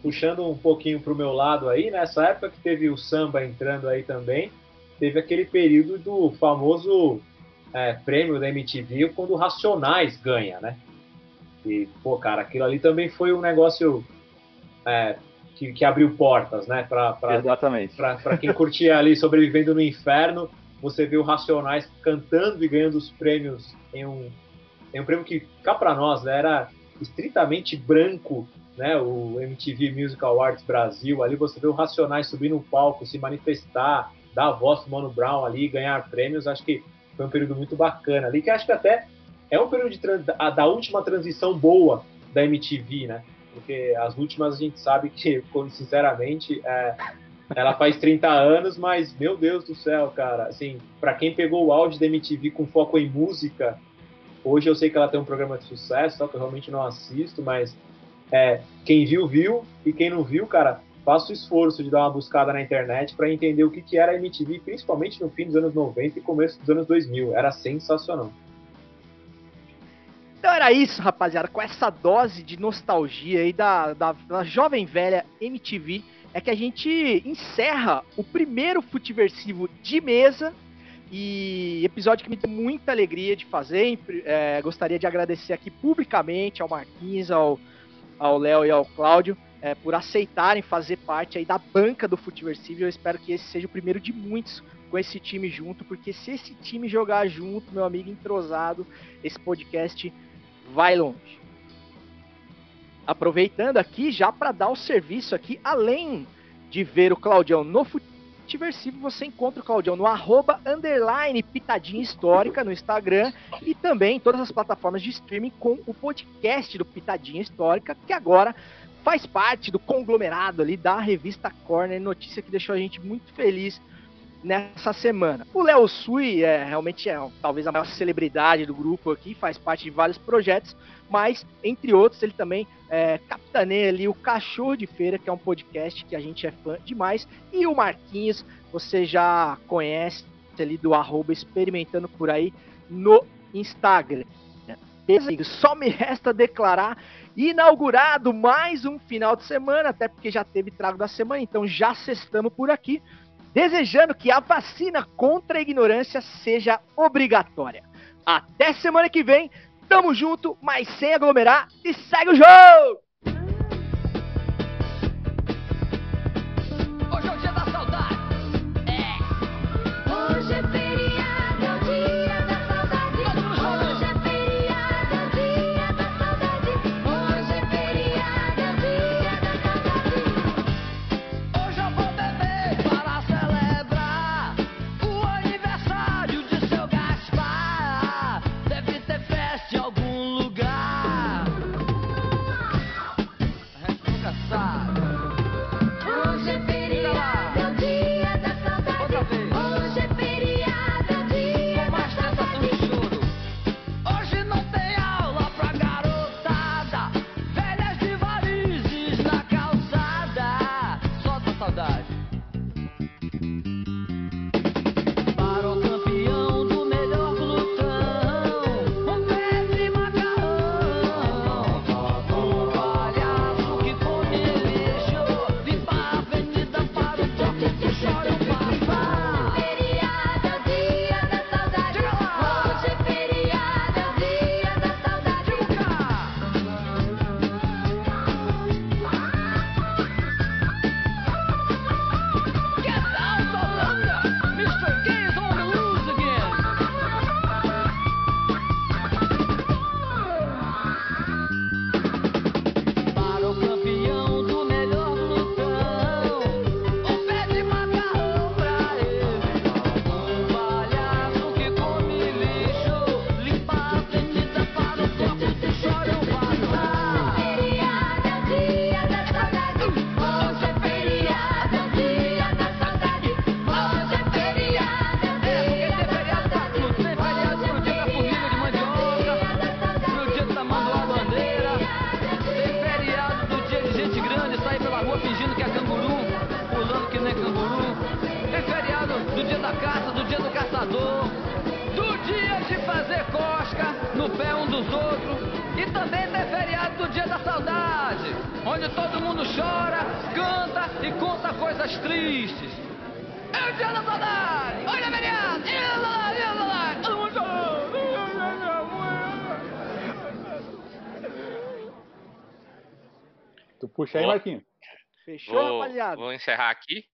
Puxando um pouquinho pro meu lado aí, nessa época que teve o samba entrando aí também, teve aquele período do famoso é, prêmio da MTV quando o Racionais ganha, né? E, pô, cara, aquilo ali também foi um negócio é, que, que abriu portas, né? Pra, pra, Exatamente. Para quem curtia ali Sobrevivendo no Inferno, você vê o Racionais cantando e ganhando os prêmios em um, em um prêmio que, cá para nós, né, era estritamente branco, né? O MTV Music Awards Brasil. Ali você vê o Racionais subir no palco, se manifestar, dar a voz do Mano Brown ali, ganhar prêmios. Acho que foi um período muito bacana ali, que acho que até é um período de, da última transição boa da MTV, né? porque as últimas a gente sabe que, sinceramente, é, ela faz 30 anos, mas, meu Deus do céu, cara, assim, para quem pegou o áudio da MTV com foco em música, hoje eu sei que ela tem um programa de sucesso, só que eu realmente não assisto, mas é, quem viu, viu, e quem não viu, cara, faça o esforço de dar uma buscada na internet para entender o que, que era a MTV, principalmente no fim dos anos 90 e começo dos anos 2000. Era sensacional. Então era isso, rapaziada. Com essa dose de nostalgia aí da, da, da jovem velha MTV, é que a gente encerra o primeiro futiversivo de mesa. E episódio que me deu muita alegria de fazer. É, gostaria de agradecer aqui publicamente ao Marquinhos, ao Léo e ao Cláudio é, por aceitarem fazer parte aí da banca do Futiversivo. Eu espero que esse seja o primeiro de muitos com esse time junto, porque se esse time jogar junto, meu amigo entrosado, esse podcast vai longe. Aproveitando aqui já para dar o serviço aqui, além de ver o Claudião no Futiversivo, você encontra o Claudião no arroba underline pitadinha histórica no Instagram e também em todas as plataformas de streaming com o podcast do Pitadinha Histórica, que agora faz parte do conglomerado ali da revista Corner, notícia que deixou a gente muito feliz nessa semana. O Léo Sui é realmente é talvez a maior celebridade do grupo aqui, faz parte de vários projetos, mas entre outros ele também é, capitaneia ali o Cachorro de Feira, que é um podcast que a gente é fã demais, e o Marquinhos, você já conhece ali do arroba experimentando por aí no Instagram. Só me resta declarar inaugurado mais um final de semana, até porque já teve trago da semana, então já sextamos por aqui desejando que a vacina contra a ignorância seja obrigatória. Até semana que vem, tamo junto, mas sem aglomerar e segue o jogo! Aí. Marquinhos. Fechou, Vou, rapaziada? vou encerrar aqui.